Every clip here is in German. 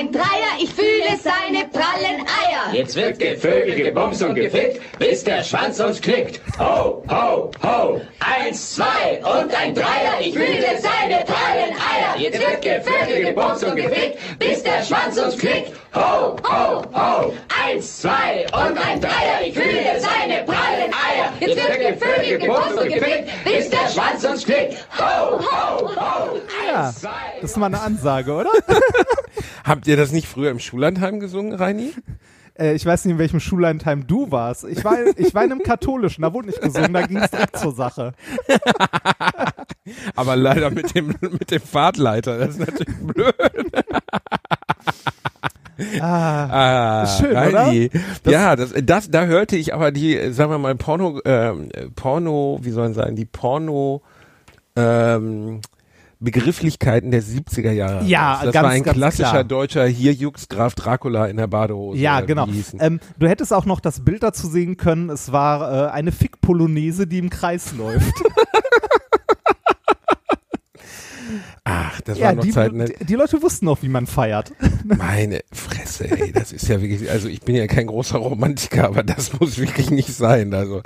Ein Dreier, ich fühle seine prallen Eier. Jetzt wird gevögelt, gebumst und gefickt, bis der Schwanz uns knickt. Ho, ho, ho. Eins, zwei und ein Dreier, ich fühle seine prallen Eier. Jetzt wird gevögelt, gebumst und gefickt, bis der Schwanz uns knickt. Ho, ho, ho. Eins, zwei und ein Dreier, ich fühle seine prallen Eier. Jetzt wird gevögelt, gebumst und gefickt, bis der Schwanz uns knickt. Ho, ho, ho. Ja, Eins, zwei das ist mal eine Ansage, oder? Habt ihr das nicht früher im Schullandheim gesungen, Reini? äh, ich weiß nicht, in welchem Schullandheim du warst. Ich war, ich war in einem katholischen, da wurde nicht gesungen, da ging es direkt zur Sache. Aber leider mit dem, mit dem Fahrtleiter. Das ist natürlich blöd. Ah, Ah, Schön, Reini. Ja, das, das, da hörte ich aber die, äh, sagen wir mal, Porno, ähm, Porno, wie sollen sagen, die Porno, ähm, Begrifflichkeiten der 70er Jahre. Ja, das ganz, war ein ganz klassischer klar. deutscher hier Jux Graf Dracula in der Badehose. ja, oder genau. Ähm, du hättest auch noch das Bild dazu sehen können. Es war äh, eine Fick-Polonaise, die im Kreis läuft. Ach, das ja, waren noch die, Zeiten. ne? die, Leute wussten noch, wie man feiert. Meine Fresse, ey, das ist ja wirklich, also ich bin ja kein großer Romantiker, aber das muss wirklich nicht sein. Also,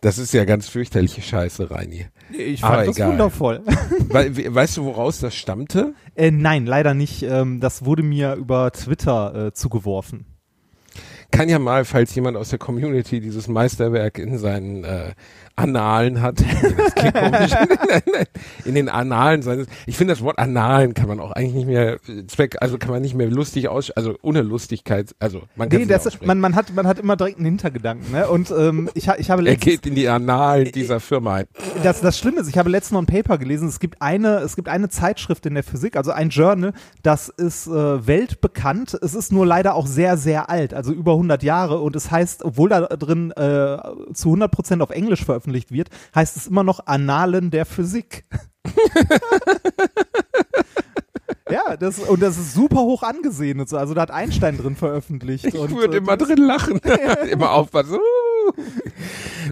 das ist ja ganz fürchterliche Scheiße, Reini. Ich Aber fand das egal. wundervoll. We weißt du, woraus das stammte? äh, nein, leider nicht. Ähm, das wurde mir über Twitter äh, zugeworfen. Kann ja mal, falls jemand aus der Community dieses Meisterwerk in seinen äh, Annalen hat, das klingt komisch, in den Annalen seines, ich finde das Wort Annalen kann man auch eigentlich nicht mehr äh, Zweck, also kann man nicht mehr lustig aus, also ohne Lustigkeit, also man kann Nee, das, nicht man, man, hat, man hat immer direkt einen Hintergedanken. Ne? Und ähm, ich, ich habe er letztens, geht in die Annalen dieser Firma ein. das, das Schlimme ist, ich habe letztens noch ein Paper gelesen. Es gibt eine, es gibt eine Zeitschrift in der Physik, also ein Journal, das ist äh, weltbekannt. Es ist nur leider auch sehr, sehr alt, also über 100 Jahre. Und es heißt, obwohl da drin äh, zu 100 Prozent auf Englisch veröffentlicht wird, heißt es immer noch Annalen der Physik. ja, das, und das ist super hoch angesehen. und so. Also da hat Einstein drin veröffentlicht. Ich und, würde äh, immer drin lachen. immer aufpassen. Uh.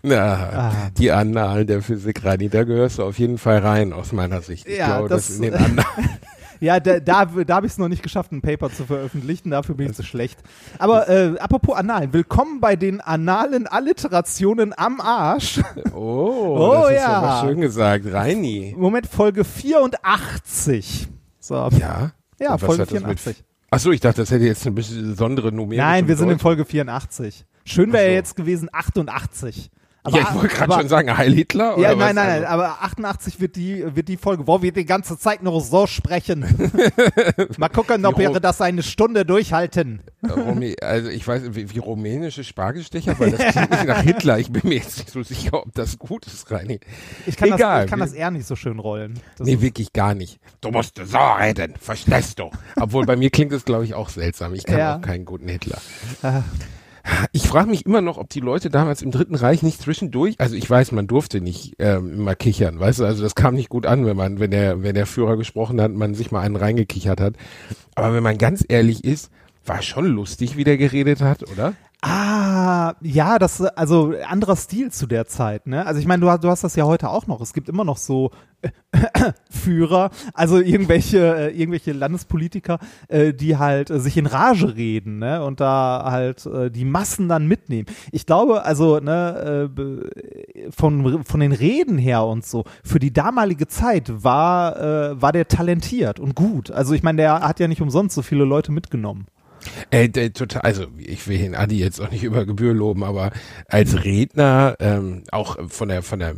Na, Ah. die Annalen der Physik, Reini, da gehörst du auf jeden Fall rein, aus meiner Sicht. Ich Ja, glaube, das- dass in den Annalen. Ja, da, da, da habe ich es noch nicht geschafft, ein Paper zu veröffentlichen, dafür bin ich zu schlecht. Aber äh, apropos Annalen, willkommen bei den analen Alliterationen am Arsch. Oh, Oh, das ist ja. aber schön gesagt. Reini. Moment, Folge 84. So, Ja. ja, Folge hat das mit- 84. Ach so, ich dachte, das hätte jetzt eine besondere numerische Nein, wir sind in. Folge 84. Schön wäre ja jetzt gewesen 88. Aber, ja, ich wollte gerade schon sagen, Heil Hitler? Ja, oder nein, was? nein, nein, Also, aber 88 wird die, wird die Folge, wo wir die ganze Zeit nur so sprechen. Mal gucken, ob wir das eine Stunde durchhalten. Romy, also ich weiß, wie, wie rumänische Spargelstecher, weil das klingt nicht nach Hitler. Ich bin mir jetzt nicht so sicher, ob das gut ist, Reini. Ich kann, Egal, das, ich kann das eher nicht so schön rollen. Das Nee, wirklich gar nicht. Du musst so reden, verstehst du? Obwohl bei mir klingt es, glaube ich, auch seltsam. Ich kann Ja. auch keinen guten Hitler. Ich frage mich immer noch, ob die Leute damals im Dritten Reich nicht zwischendurch, also ich weiß, man durfte nicht ähm, immer kichern, weißt du, also das kam nicht gut an, wenn man, wenn der, wenn der Führer gesprochen hat, man sich mal einen reingekichert hat. Aber wenn man ganz ehrlich ist, war schon lustig, wie der geredet hat, oder? Ah, ja, das also anderer Stil zu der Zeit, ne? Also ich meine, du, hast- du hast das ja heute auch noch. Es gibt immer noch so äh, Führer, also irgendwelche äh, irgendwelche Landespolitiker, äh, die halt äh, sich in Rage reden, ne? Und da halt äh, die Massen dann mitnehmen. Ich glaube, also ne, äh, von von den Reden her und so für die damalige Zeit war äh, war der talentiert und gut. Also ich meine, der hat ja nicht umsonst so viele Leute mitgenommen. Äh, der, total, also ich will den Adi jetzt auch nicht über Gebühr loben, aber als Redner, ähm, auch von der, von der, äh,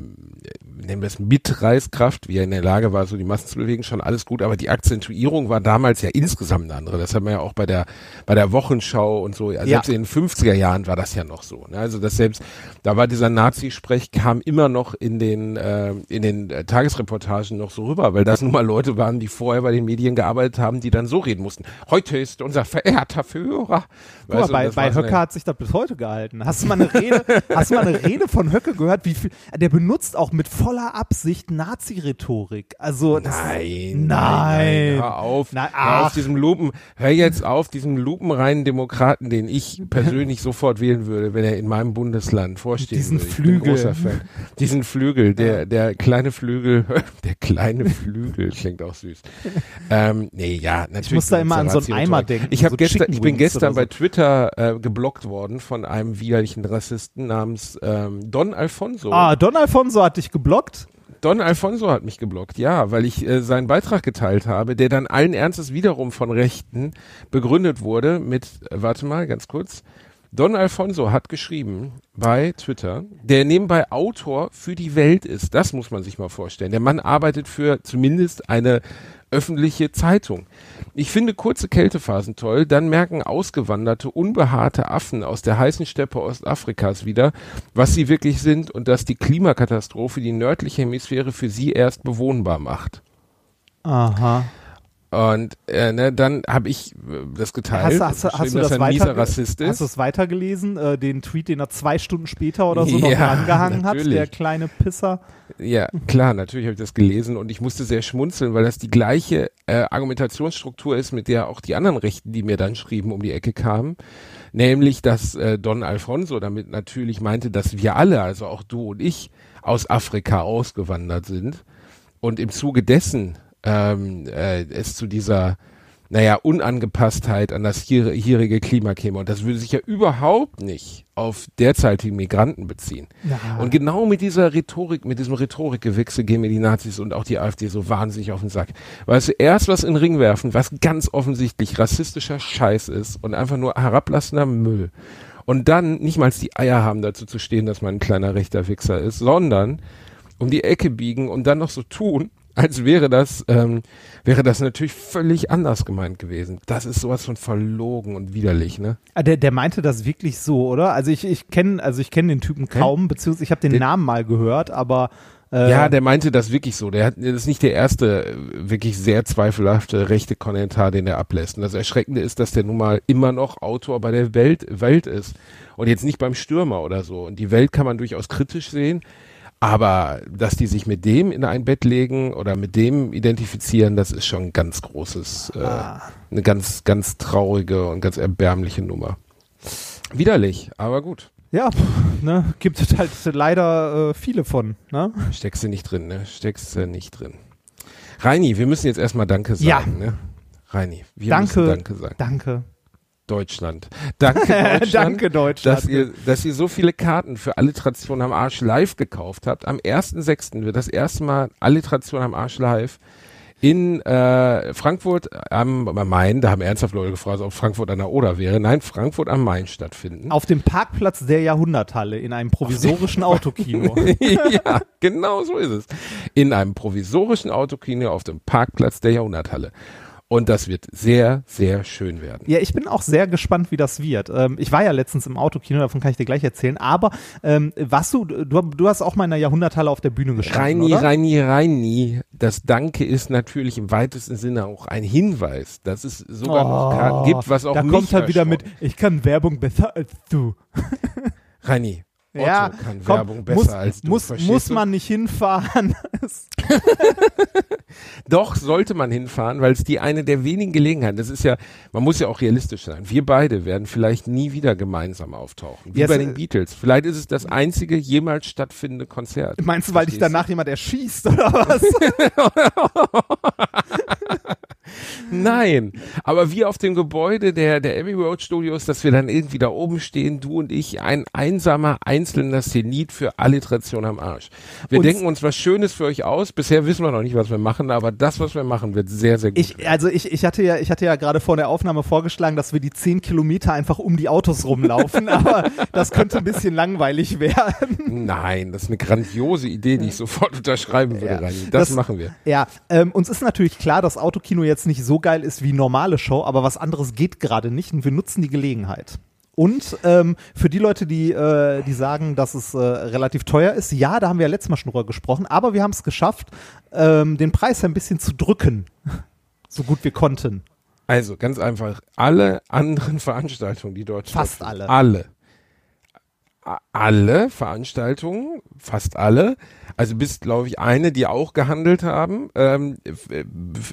nennen wir es Mitreißkraft, wie er in der Lage war, so die Massen zu bewegen, schon alles gut, aber die Akzentuierung war damals ja insgesamt eine andere. Das hat man ja auch bei der, bei der Wochenschau und so, ja, selbst in den 50er Jahren war das ja noch so. Ne? Also das selbst, da war dieser Nazi-Sprech, kam immer noch in den, äh, in den äh, Tagesreportagen noch so rüber, weil das nun mal Leute waren, die vorher bei den Medien gearbeitet haben, die dann so reden mussten. Heute ist unser verehrter Verführer. Guck mal, bei, bei war so Höcke eine- hat sich das bis heute gehalten. Hast du mal eine Rede, hast du mal eine Rede von Höcke gehört? Wie viel, der benutzt auch mit voller Absicht Nazi-Rhetorik. Also das, Nein, nein, Nein. hör auf, Nein, hör auf diesem Lupen, hör jetzt auf diesem lupenreinen Demokraten, den ich persönlich sofort wählen würde, wenn er in meinem Bundesland vorstehen Diesen würde. Ich bin Flügel. großer Fan. Diesen Flügel, der, der kleine Flügel, der kleine Flügel, klingt auch süß. Ähm, nee, ja, natürlich. muss da immer an so einen. Eimer denken, Ich, so gestern, ich bin gestern so. bei Twitter äh, geblockt worden von einem widerlichen Rassisten namens ähm, Don Alfonso. ah, Don Alfonso hat dich geblockt. Don Alfonso hat mich geblockt, ja, weil ich äh, seinen Beitrag geteilt habe, der dann allen Ernstes wiederum von Rechten begründet wurde mit, äh, warte mal, ganz kurz. Don Alfonso hat geschrieben bei Twitter, der nebenbei Autor für die Welt ist. Das muss man sich mal vorstellen. Der Mann arbeitet für zumindest eine öffentliche Zeitung. Ich finde kurze Kältephasen toll, dann merken ausgewanderte, unbehaarte Affen aus der heißen Steppe Ostafrikas wieder, was sie wirklich sind und dass die Klimakatastrophe die nördliche Hemisphäre für sie erst bewohnbar macht. Aha. Und äh, ne, dann habe ich äh, das geteilt. Hast, du- hast, hast du das er weiter, Rassist hast ist. du es weitergelesen? Äh, den Tweet, den er zwei Stunden später oder so noch Ja, rangehangen hat, natürlich. der kleine Pisser. Ja, klar, natürlich habe ich das gelesen und ich musste sehr schmunzeln, weil das die gleiche äh, Argumentationsstruktur ist, mit der auch die anderen Rechten, die mir dann schrieben, um die Ecke kamen. Nämlich, dass äh, Don Alfonso damit natürlich meinte, dass wir alle, also auch du und ich, aus Afrika ausgewandert sind und im Zuge dessen ähm, äh, es zu dieser naja, Unangepasstheit an das hier, hierige Klima käme. Und das würde sich ja überhaupt nicht auf derzeitige Migranten beziehen. Ja. Und genau mit dieser Rhetorik, mit diesem Rhetorikgewechsel gehen mir die Nazis und auch die AfD so wahnsinnig auf den Sack. Weißt du, erst was in den Ring werfen, was ganz offensichtlich rassistischer Scheiß ist und einfach nur herablassender Müll. Und dann nicht mal die Eier haben, dazu zu stehen, dass man ein kleiner rechter Wichser ist, sondern um die Ecke biegen und dann noch so tun, als wäre das, ähm, wäre das natürlich völlig anders gemeint gewesen. Das ist sowas von verlogen und widerlich, ne? Ah, Der, der meinte das wirklich so, oder? Also ich, ich kenne also ich kenne den Typen kaum, beziehungsweise ich habe den Den- Namen mal gehört, aber äh, Ja, der meinte das wirklich so. Der hat, das ist nicht der erste äh, wirklich sehr zweifelhafte rechte Kommentar, den er ablässt. Und das Erschreckende ist, dass der nun mal immer noch Autor bei der Welt, Welt ist. Und jetzt nicht beim Stürmer oder so. Und die Welt kann man durchaus kritisch sehen. Aber dass die sich mit dem in ein Bett legen oder mit dem identifizieren, das ist schon ein ganz großes, äh, eine ganz, ganz traurige und ganz erbärmliche Nummer. Widerlich, aber gut. ja, ne, gibt es halt leider äh, viele von, ne? Steckst du nicht drin, ne? Steckst du nicht drin. Reini, wir müssen jetzt erstmal Danke Ja. sagen, ne? Reini, wir Danke. müssen Danke sagen. Danke. Deutschland. Danke Deutschland. Danke, Deutschland. Dass ihr, dass ihr so viele Karten für Alliteration am Arsch live gekauft habt. Am 1.6. wird das erste Mal Alliteration am Arsch live in äh, Frankfurt am, am Main, da haben ernsthaft Leute gefragt, ob Frankfurt an der Oder wäre. Nein, Frankfurt am Main stattfinden. Auf dem Parkplatz der Jahrhunderthalle in einem provisorischen Autokino. ja, genau so ist es. In einem provisorischen Autokino auf dem Parkplatz der Jahrhunderthalle. Und das wird sehr, sehr schön werden. Ja, ich bin auch sehr gespannt, wie das wird. Ähm, ich war ja letztens im Autokino, davon kann ich dir gleich erzählen. Aber ähm, warst du, du, du hast auch mal in der Jahrhunderthalle auf der Bühne gestanden, Reini, oder? Reini, Reini. Das Danke ist natürlich im weitesten Sinne auch ein Hinweis, dass es sogar noch Karten gibt, was auch Oh, da mich kommt er wieder mit, ich kann Werbung besser als du. Reini, Otto ja, kann komm, Werbung besser muss, als du. Muss, muss man nicht hinfahren. Doch, sollte man hinfahren, weil es die eine der wenigen Gelegenheiten, das ist ja, man muss ja auch realistisch sein. Wir beide werden vielleicht nie wieder gemeinsam auftauchen. Wie Yes, bei äh, den Beatles. Vielleicht ist es das einzige jemals stattfindende Konzert. Meinst du, weil dich danach jemand erschießt oder was? Nein, aber wir auf dem Gebäude der, der Abbey Road Studios, dass wir dann irgendwie da oben stehen, du und ich, ein einsamer, einzelner Zenit für Alliteration am Arsch. Wir Uns- denken uns was Schönes für euch aus. Bisher wissen wir noch nicht, was wir machen, aber das, was wir machen, wird sehr, sehr gut. Ich, also ich, ich hatte ja, ich hatte ja gerade vor der Aufnahme vorgeschlagen, dass wir die 10 Kilometer einfach um die Autos rumlaufen, aber das könnte ein bisschen langweilig werden. Nein, das ist eine grandiose Idee, die ich sofort unterschreiben würde, Ja, Rani. Das, das- machen wir. Ja, ähm, uns ist natürlich klar, dass Autokino jetzt nicht so geil ist wie normale Show, aber was anderes geht gerade nicht und wir nutzen die Gelegenheit. Und ähm, für die Leute, die, äh, die sagen, dass es äh, relativ teuer ist, ja, da haben wir ja letztes Mal schon drüber gesprochen, aber wir haben es geschafft, ähm, den Preis ein bisschen zu drücken, so gut wir konnten. Also ganz einfach, alle anderen Veranstaltungen, die dort Fast alle. alle, alle Veranstaltungen, fast alle, also bis glaube ich eine, die auch gehandelt haben, ähm, f-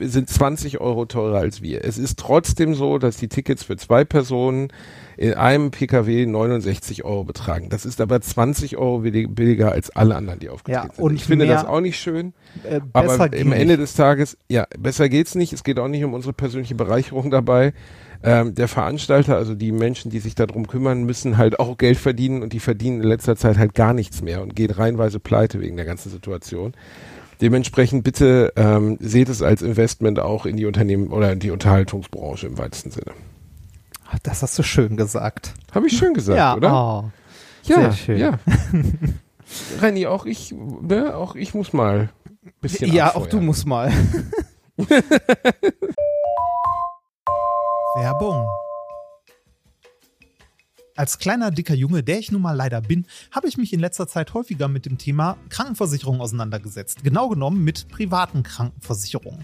sind 20 Euro teurer als wir. Es ist trotzdem so, dass die Tickets für zwei Personen in einem PKW 69 Euro betragen. Das ist aber 20 Euro billig- billiger als alle anderen, die aufgetreten Ja, sind. ich finde das auch nicht schön. Äh, Aber im Ende des Tages, ja, besser geht's nicht. Es geht auch nicht um unsere persönliche Bereicherung dabei. Ähm, der Veranstalter, also die Menschen, die sich darum kümmern, müssen halt auch Geld verdienen und die verdienen in letzter Zeit halt gar nichts mehr und gehen reihenweise pleite wegen der ganzen Situation. Dementsprechend bitte ähm, seht es als Investment auch in die Unternehmen oder in die Unterhaltungsbranche im weitesten Sinne. Das hast du schön gesagt. Habe ich schön gesagt, ja, oder? Oh. ja, sehr schön. ja. Renny, auch ich, ne, auch ich muss mal ein bisschen Ja, auch abfeuern. du musst mal. Werbung. Als kleiner, dicker Junge, der ich nun mal leider bin, habe ich mich in letzter Zeit häufiger mit dem Thema Krankenversicherung auseinandergesetzt. Genau genommen mit privaten Krankenversicherungen.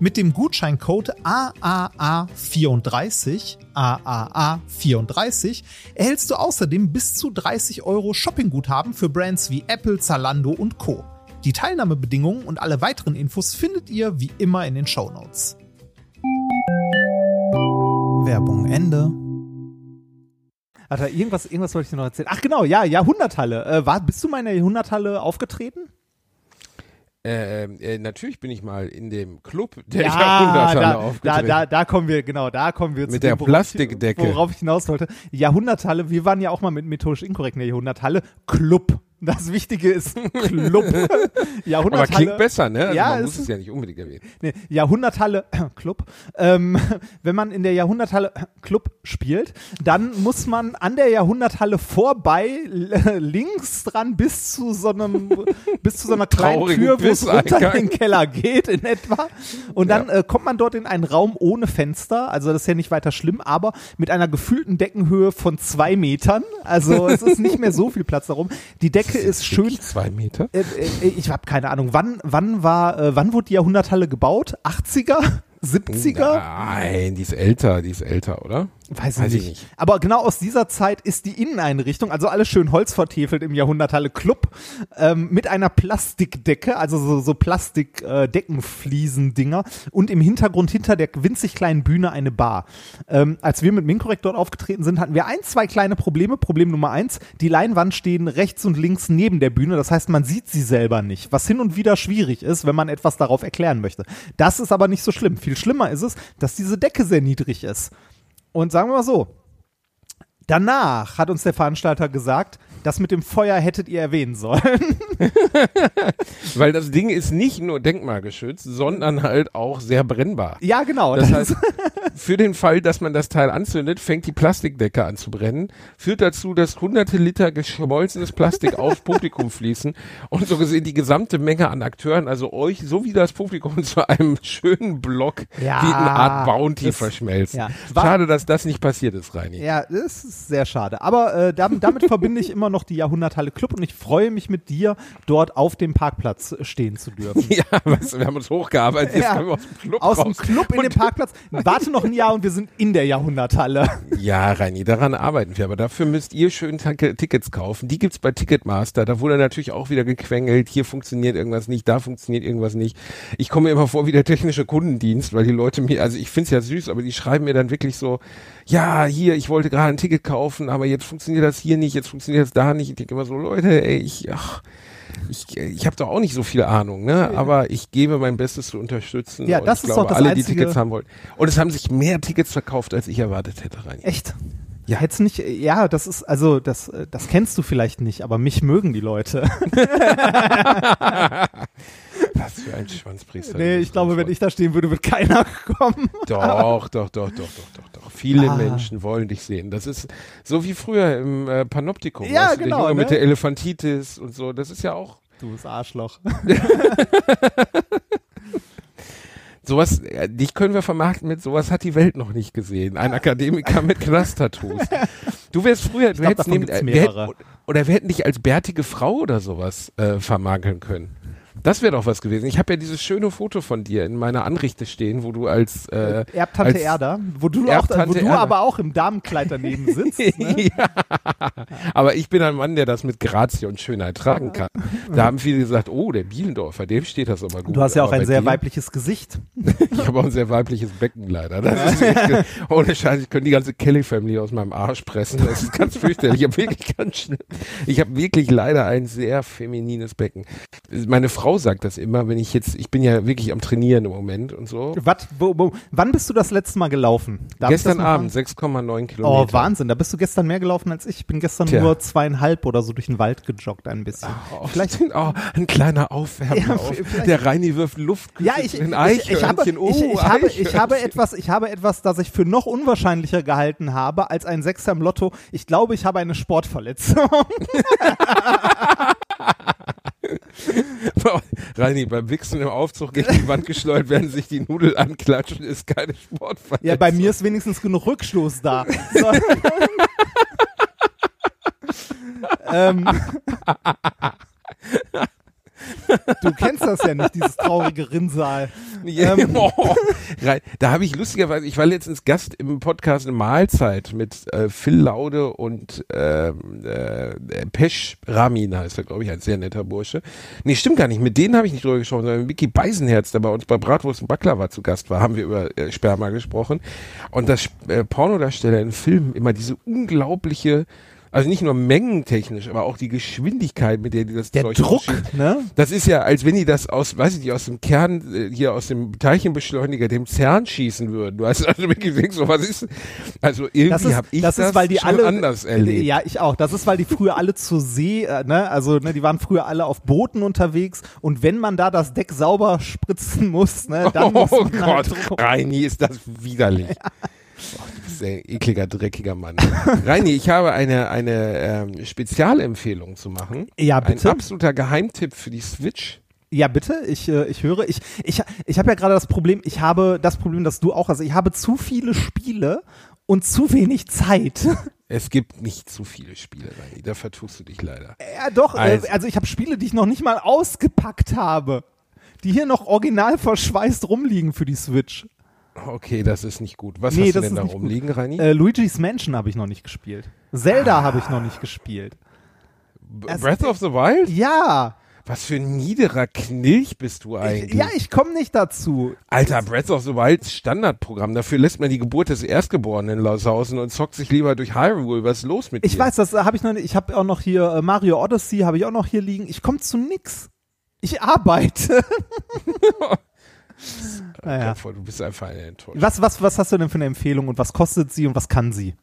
Mit dem Gutscheincode AAA34, AAA34, erhältst du außerdem bis zu 30 Euro Shoppingguthaben für Brands wie Apple, Zalando und Co. Die Teilnahmebedingungen und alle weiteren Infos findet ihr wie immer in den Shownotes. Werbung Ende. Alter, irgendwas, irgendwas wollte ich dir noch erzählen. Ach genau, ja, Jahrhunderthalle. Äh, war, bist du mal in der Jahrhunderthalle aufgetreten? Ähm, äh, natürlich bin ich mal in dem Club der ja, Jahrhunderthalle da, da, aufgetreten. da, da kommen wir, genau, da kommen wir zu Mit dem, der worauf Plastikdecke. Ich, worauf ich hinaus wollte. Jahrhunderthalle, wir waren ja auch mal mit methodisch inkorrekt in der Jahrhunderthalle. Club. Das Wichtige ist Club. Aber Jahrhunderthalle. klingt besser, ne? Also Ja, man muss es ist- ja nicht unbedingt erwähnen. Nee, Jahrhunderthalle Club. Ähm, wenn man in der Jahrhunderthalle Club spielt, dann muss man an der Jahrhunderthalle vorbei links dran bis zu so einem bis zu so einer kleinen Traurigen Tür, wo es runter in den Keller geht in etwa. Und dann äh, kommt man dort in einen Raum ohne Fenster. Also das ist ja nicht weiter schlimm, aber mit einer gefühlten Deckenhöhe von zwei Metern. Also es ist nicht mehr so viel Platz darum. Die Decke ist schön Zwei Meter? äh, äh, ich habe keine Ahnung, wann, wann war, äh, wann wurde die Jahrhunderthalle gebaut? 80er? 70er? Nein, die ist älter, die ist älter, oder? Weiß, Weiß ich ich nicht. nicht. Aber genau aus dieser Zeit ist die Inneneinrichtung, also alles schön Holz vertefelt im Jahrhunderthalle Club, ähm, mit einer Plastikdecke, also so, so Plastik-Deckenfliesen-Dinger und im Hintergrund hinter der winzig kleinen Bühne eine Bar. Ähm, als wir mit Minkorrekt dort aufgetreten sind, hatten wir ein, zwei kleine Probleme. Problem Nummer eins, die Leinwand stehen rechts und links neben der Bühne, das heißt, man sieht sie selber nicht, was hin und wieder schwierig ist, wenn man etwas darauf erklären möchte. Das ist aber nicht so schlimm. Viel schlimmer ist es, dass diese Decke sehr niedrig ist. Und sagen wir mal so, danach hat uns der Veranstalter gesagt, das mit dem Feuer hättet ihr erwähnen sollen. Weil das Ding ist nicht nur denkmalgeschützt, sondern halt auch sehr brennbar. ja, genau. Das heißt, für den Fall, dass man das Teil anzündet, fängt die Plastikdecke an zu brennen, führt dazu, dass hunderte Liter geschmolzenes Plastik aufs Publikum fließen und so gesehen die gesamte Menge an Akteuren, also euch sowie das Publikum zu einem schönen Block Ja, wie eine Art Bounty das- verschmelzen. ja. Schade, dass das nicht passiert ist, Reini. ja, das ist sehr schade. Aber äh, damit, damit verbinde ich immer noch die Jahrhunderthalle Club und ich freue mich mit dir, dort auf dem Parkplatz stehen zu dürfen. Ja, was, wir haben uns hochgearbeitet, jetzt Ja. können wir aus dem Club Aus dem. Club in den Parkplatz. Warte noch noch ein Jahr und wir sind in der Jahrhunderthalle. Ja, Reini, daran arbeiten wir. Aber dafür müsst ihr schön Tickets kaufen. Die gibt's bei Ticketmaster. Da wurde natürlich auch wieder gequengelt. Hier funktioniert irgendwas nicht, da funktioniert irgendwas nicht. Ich komme mir immer vor wie der technische Kundendienst, weil die Leute mir, also ich find's ja süß, aber die schreiben mir dann wirklich so, ja, hier, ich wollte gerade ein Ticket kaufen, aber jetzt funktioniert das hier nicht, jetzt funktioniert das da nicht. Ich denke immer so, Leute, ey, ich, ach, ich, ich habe doch auch nicht so viel Ahnung, ne? Aber ich gebe mein Bestes zu unterstützen. Ja, das ist glaube, doch das alle, Einzige- die Tickets haben wollen. Und es haben sich mehr Tickets verkauft, als ich erwartet hätte, Reini. Echt? Ja, jetzt nicht, ja, das ist, also, das, das kennst du vielleicht nicht, aber mich mögen die Leute. Was für ein Schwanzpriester. nee, ich glaube, wenn ich da stehen würde, wird keiner kommen. Doch, doch, doch, doch, doch, doch, doch. Viele Ah. Menschen wollen dich sehen. Das ist so wie früher im äh, Panoptikum. Ja, weißt du, genau, Der Junge ne? mit der Elefantitis und so. Das ist ja auch Du bist Arschloch. sowas. Dich können wir vermarkten mit sowas hat die Welt noch nicht gesehen. Ein Akademiker mit Knast-Tattoos. Du wärst früher, du glaub, hättest neben, äh, wir hätten, oder wir hätten dich als bärtige Frau oder sowas äh, vermarkeln können. Das wäre doch was gewesen. Ich habe ja dieses schöne Foto von dir in meiner Anrichte stehen, wo du als äh, Erbtante als, Erda, wo du, auch, wo du aber auch im Damenkleid daneben sitzt. Ne? ja. Aber ich bin ein Mann, der das mit Grazie und Schönheit tragen kann. Da haben viele gesagt, oh, der Bielendorfer, dem steht das aber gut. Du hast ja auch Aber ein sehr dir- weibliches Gesicht. Ich habe auch ein sehr weibliches Becken leider. Das ist echt, ohne Scheiß, ich könnte die ganze Kelly-Family aus meinem Arsch pressen. Das ist ganz fürchterlich. Ich habe wirklich ganz schlimm. Ich habe wirklich leider ein sehr feminines Becken. Meine Frau sagt das immer, wenn ich jetzt, ich bin ja wirklich am Trainieren im Moment und so. Was, wo, wo, wann bist du das letzte Mal gelaufen? Darf Gestern Abend fragen? 6,9 Oh, Kilometer. Wahnsinn. Da bist du gestern mehr gelaufen als ich. Ich bin gestern Tja. nur zweieinhalb oder so durch den Wald gejoggt ein bisschen. Oh, vielleicht oh, ein kleiner Aufwärmer. Ja, auf. Der Reini wirft Luft. Ja, ich, ein ich, ich, habe, Eichhörnchen. Oh, ich, ich, habe, ich, habe Eichhörnchen. etwas, ich habe etwas, das ich für noch unwahrscheinlicher gehalten habe als ein Sechser im Lotto. Ich glaube, ich habe eine Sportverletzung. Reini, beim Wichsen im Aufzug gegen die Wand geschleudert, werden sich die Nudel anklatschen, ist keine Sportverletzung. Ja, bei mir ist wenigstens genug Rückstoß da. So. ähm, du kennst das ja nicht, dieses traurige Rinnsal. Ja, Ähm. oh, da habe ich lustigerweise, ich war letztens Gast im Podcast eine Mahlzeit mit äh, Phil Laude und ähm, äh, Pesch Ramin heißt er, glaube ich, ein sehr netter Bursche. Nee, stimmt gar nicht, mit denen habe ich nicht drüber gesprochen, sondern mit Vicky Beisenherz, der bei uns bei Bratwurst und Baklava zu Gast war, haben wir über äh, Sperma gesprochen. Und das äh, Pornodarsteller in Filmen immer diese unglaubliche also nicht nur mengentechnisch, aber auch die Geschwindigkeit, mit der die das Der Zeug Druck, ne? Das ist ja, als wenn die das aus, weiß ich nicht, aus dem Kern, äh, hier aus dem Teilchenbeschleuniger, dem CERN schießen würden. Du hast also wirklich denkst, so was ist, also irgendwie habe ich das das, ist, weil die schon alle anders erlebt. Ja, ich auch. Das ist, weil die früher alle zur See, äh, ne, also ne, die waren früher alle auf Booten unterwegs und wenn man da das Deck sauber spritzen muss, ne, dann muss oh man halt Gott, Reini, ist das widerlich. Du bist ein ekliger, dreckiger Mann. Reini, ich habe eine, eine ähm, Spezialempfehlung zu machen. Ja, Ein bitte. absoluter Geheimtipp für die Switch. Ja, bitte, ich, äh, ich höre. Ich, ich, ich habe ja gerade das Problem, ich habe das Problem, dass du auch, also ich habe zu viele Spiele und zu wenig Zeit. Es gibt nicht zu viele Spiele, Reini, da vertust du dich leider. ja, doch, also, Also- äh, also ich habe Spiele, die ich noch nicht mal ausgepackt habe. Die hier noch original verschweißt rumliegen für die Switch. Okay, das ist nicht gut. Was Nee, hast du denn da rumliegen, Reini? Äh, Luigi's Mansion habe ich noch nicht gespielt. Zelda habe ich noch nicht gespielt. es- Breath of the Wild? Ja, Was für ein niederer Knilch bist du eigentlich? ja, ich komme nicht dazu. Alter, Breath of the Wild ist Standardprogramm. Dafür lässt man die Geburt des Erstgeborenen laushausen und zockt sich lieber durch Hyrule. Was ist los mit Ich dir? weiß, das habe ich noch nicht. Ich habe auch noch hier äh, Mario Odyssey, habe ich auch noch hier liegen. Ich komme zu nix. Ich arbeite. naja. Voll, Du bist einfach eine Enttäuschung. Was, was, was hast du denn für eine Empfehlung und was kostet sie und was kann sie?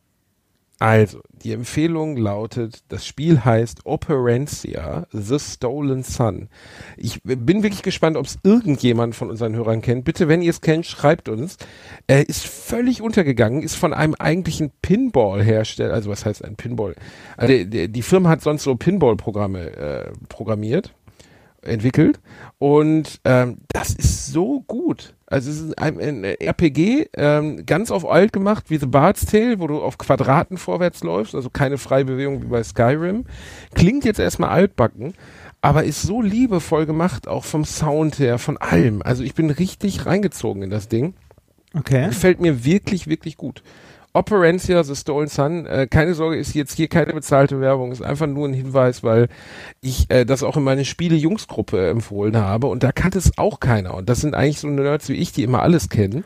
Also, die Empfehlung lautet, das Spiel heißt Operencia, The Stolen Sun. Ich bin wirklich gespannt, ob es irgendjemand von unseren Hörern kennt. Bitte, wenn ihr es kennt, schreibt uns. Er ist völlig untergegangen, ist von einem eigentlichen Pinball-Hersteller, also was heißt ein Pinball? Also die, die, die Firma hat sonst so Pinball-Programme äh, programmiert entwickelt und ähm, das ist so gut. Also es ist ein, ein RPG, ähm, ganz auf alt gemacht, wie The Bard's Tale, wo du auf Quadraten vorwärts läufst, also keine freie Bewegung wie bei Skyrim. Klingt jetzt erstmal altbacken, aber ist so liebevoll gemacht, auch vom Sound her, von allem. Also ich bin richtig reingezogen in das Ding. Okay. Gefällt mir wirklich, wirklich gut. Operencia, The Stolen Sun, äh, keine Sorge, ist jetzt hier keine bezahlte Werbung, ist einfach nur ein Hinweis, weil ich äh, das auch in meine Spiele-Jungs-Gruppe empfohlen habe und da kannte es auch keiner. Und das sind eigentlich so Nerds wie ich, die immer alles kennen.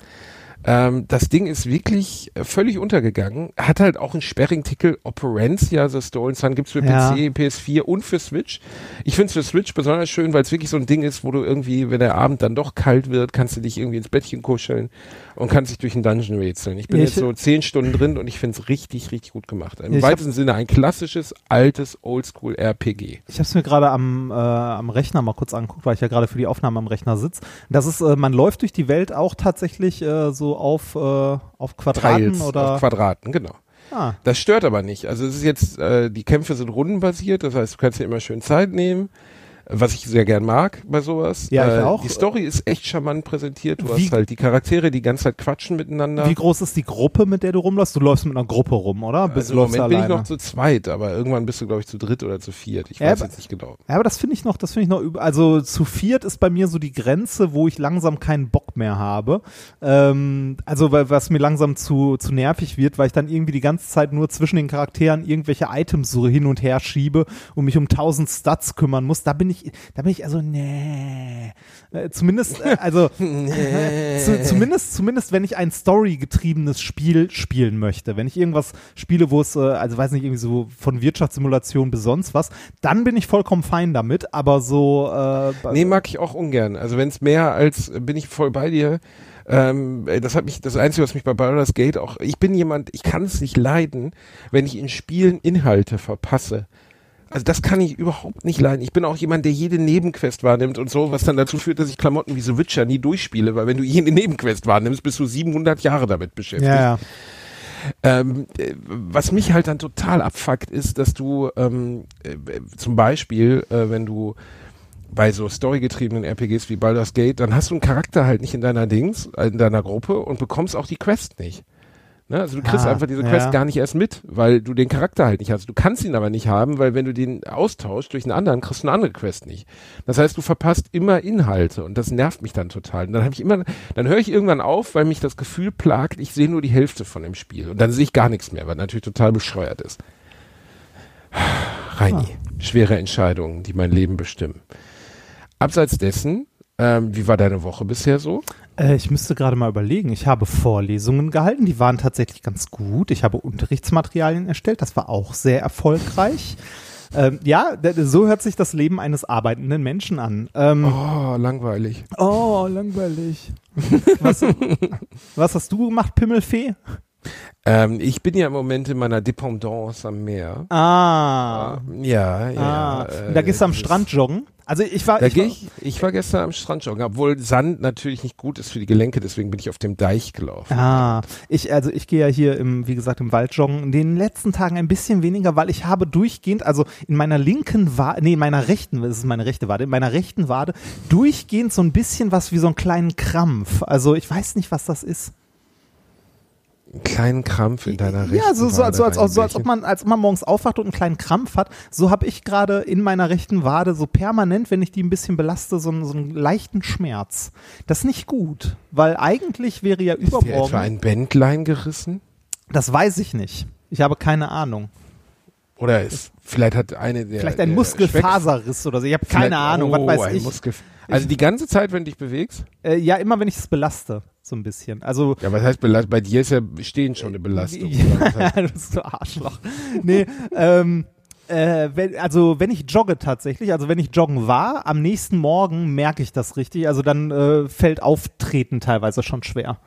Ähm, das Ding ist wirklich äh, völlig untergegangen. Hat halt auch einen sperrigen Titel. Operencia The Stolen Sun gibt's für Ja. PC, PS4 und für Switch. Ich finde es für Switch besonders schön, weil es wirklich so ein Ding ist, wo du irgendwie, wenn der Abend dann doch kalt wird, kannst du dich irgendwie ins Bettchen kuscheln und kannst dich durch einen Dungeon rätseln. Ich bin Ich- jetzt so zehn Stunden drin und ich finde es richtig, richtig gut gemacht. Im weitesten Sinne ein klassisches, altes, oldschool RPG. Ich habe es mir gerade am, äh, am Rechner mal kurz angeguckt, weil ich ja gerade für die Aufnahme am Rechner sitze. Das ist, äh, man läuft durch die Welt auch tatsächlich äh, so auf, äh, auf Quadraten Teils oder. auf Quadraten, genau. ah, Das stört aber nicht. Also es ist jetzt, äh, die Kämpfe sind rundenbasiert, das heißt, du kannst dir immer schön Zeit nehmen, was ich sehr gern mag bei sowas. Ja, ich äh, auch. Die Story ist echt charmant präsentiert. Du Wie- hast halt die Charaktere, die die ganze Zeit quatschen miteinander. Wie groß ist die Gruppe, mit der du rumläufst? Du läufst mit einer Gruppe rum, oder? Bist also im Moment du bin ich alleine? noch zu zweit, aber irgendwann bist du, glaube ich, zu dritt oder zu viert. Ich Ja, weiß aber- jetzt nicht genau. Ja, aber das finde ich noch, das finde ich noch, also zu viert ist bei mir so die Grenze, wo ich langsam keinen Bock mehr habe. Ähm, also weil, was mir langsam zu, zu nervig wird, weil ich dann irgendwie die ganze Zeit nur zwischen den Charakteren irgendwelche Items so hin und her schiebe und mich um tausend Stats kümmern muss. Da bin ich, da bin ich also, nee. Äh, zumindest, äh, also, zu, zumindest, zumindest, wenn ich ein storygetriebenes Spiel spielen möchte. Wenn ich irgendwas spiele, wo es, äh, also weiß nicht, irgendwie so von Wirtschaftssimulation bis sonst was, dann bin ich vollkommen fein damit, aber so, äh, Nee, mag ich auch ungern. Also wenn es mehr als, bin ich voll bei dir. Ähm, das hat mich, das Einzige, was mich bei Baldur's Gate auch, ich bin jemand, ich kann es nicht leiden, wenn ich in Spielen Inhalte verpasse. Also das kann ich überhaupt nicht leiden. Ich bin auch jemand, der jede Nebenquest wahrnimmt und so, was dann dazu führt, dass ich Klamotten wie The Witcher nie durchspiele, weil wenn du jede Nebenquest wahrnimmst, bist du 700 Jahre damit beschäftigt. ja, ja. Ähm, äh, was mich halt dann total abfuckt, ist, dass du ähm, äh, zum Beispiel, äh, wenn du bei so storygetriebenen RPGs wie Baldur's Gate, dann hast du einen Charakter halt nicht in deiner Dings, in deiner Gruppe und bekommst auch die Quest nicht. Ne? Also du kriegst Ah, einfach diese Quest ja. gar nicht erst mit, weil du den Charakter halt nicht hast. Du kannst ihn aber nicht haben, weil wenn du den austauschst durch einen anderen, kriegst du eine andere Quest nicht. Das heißt, du verpasst immer Inhalte und das nervt mich dann total. Und dann habe ich immer, dann höre ich irgendwann auf, weil mich das Gefühl plagt, ich sehe nur die Hälfte von dem Spiel und dann sehe ich gar nichts mehr, was natürlich total bescheuert ist. Reini, schwere Entscheidungen, die mein Leben bestimmen. Abseits dessen, ähm, wie war deine Woche bisher so? Äh, ich müsste gerade mal überlegen. Ich habe Vorlesungen gehalten, die waren tatsächlich ganz gut. Ich habe Unterrichtsmaterialien erstellt, das war auch sehr erfolgreich. ähm, ja, so hört sich das Leben eines arbeitenden Menschen an. Ähm, Oh, langweilig. Oh, langweilig. Was, was hast du gemacht, Pimmelfee? Ähm, ich bin ja im Moment in meiner Dependance am Meer. Ah. Ja, ja. ah. äh, da gehst du am Strand joggen? Also ich war. Da ich war, ich, ich war gestern am Strand joggen, obwohl Sand natürlich nicht gut ist für die Gelenke, deswegen bin ich auf dem Deich gelaufen. Ah, ich, also ich gehe ja hier im, wie gesagt, im Wald joggen. In den letzten Tagen ein bisschen weniger, weil ich habe durchgehend, also in meiner linken Wade, nee, in meiner rechten, das ist meine rechte Wade, in meiner rechten Wade, durchgehend so ein bisschen was wie so einen kleinen Krampf. Also ich weiß nicht, was das ist. Einen kleinen Krampf in deiner rechten Ja, so, so, als, so, als, Wade so als ob man, als ob man morgens aufwacht und einen kleinen Krampf hat. So habe ich gerade in meiner rechten Wade so permanent, wenn ich die ein bisschen belaste, so, einen- so einen leichten Schmerz. Das ist nicht gut, weil eigentlich wäre ja Ist dir übermorgen. etwa ein Bändlein gerissen? Das weiß ich nicht. Ich habe keine Ahnung. Oder ist, vielleicht hat eine der. Vielleicht ein der Muskelfaserriss oder so. Ich habe keine Ahnung. Was oh, weiß ein ich? Muskel, also die ganze Zeit, wenn du dich bewegst? Äh, ja, immer wenn ich es belaste, so ein bisschen. Also Ja, was heißt Belastung? Bei dir ist ja Stehen schon eine Belastung. Ja, du bist so Arschloch. Nee, ähm, äh, wenn, also wenn ich jogge tatsächlich, also wenn ich joggen war, am nächsten Morgen merke ich das richtig. Also dann äh, fällt Auftreten teilweise schon schwer.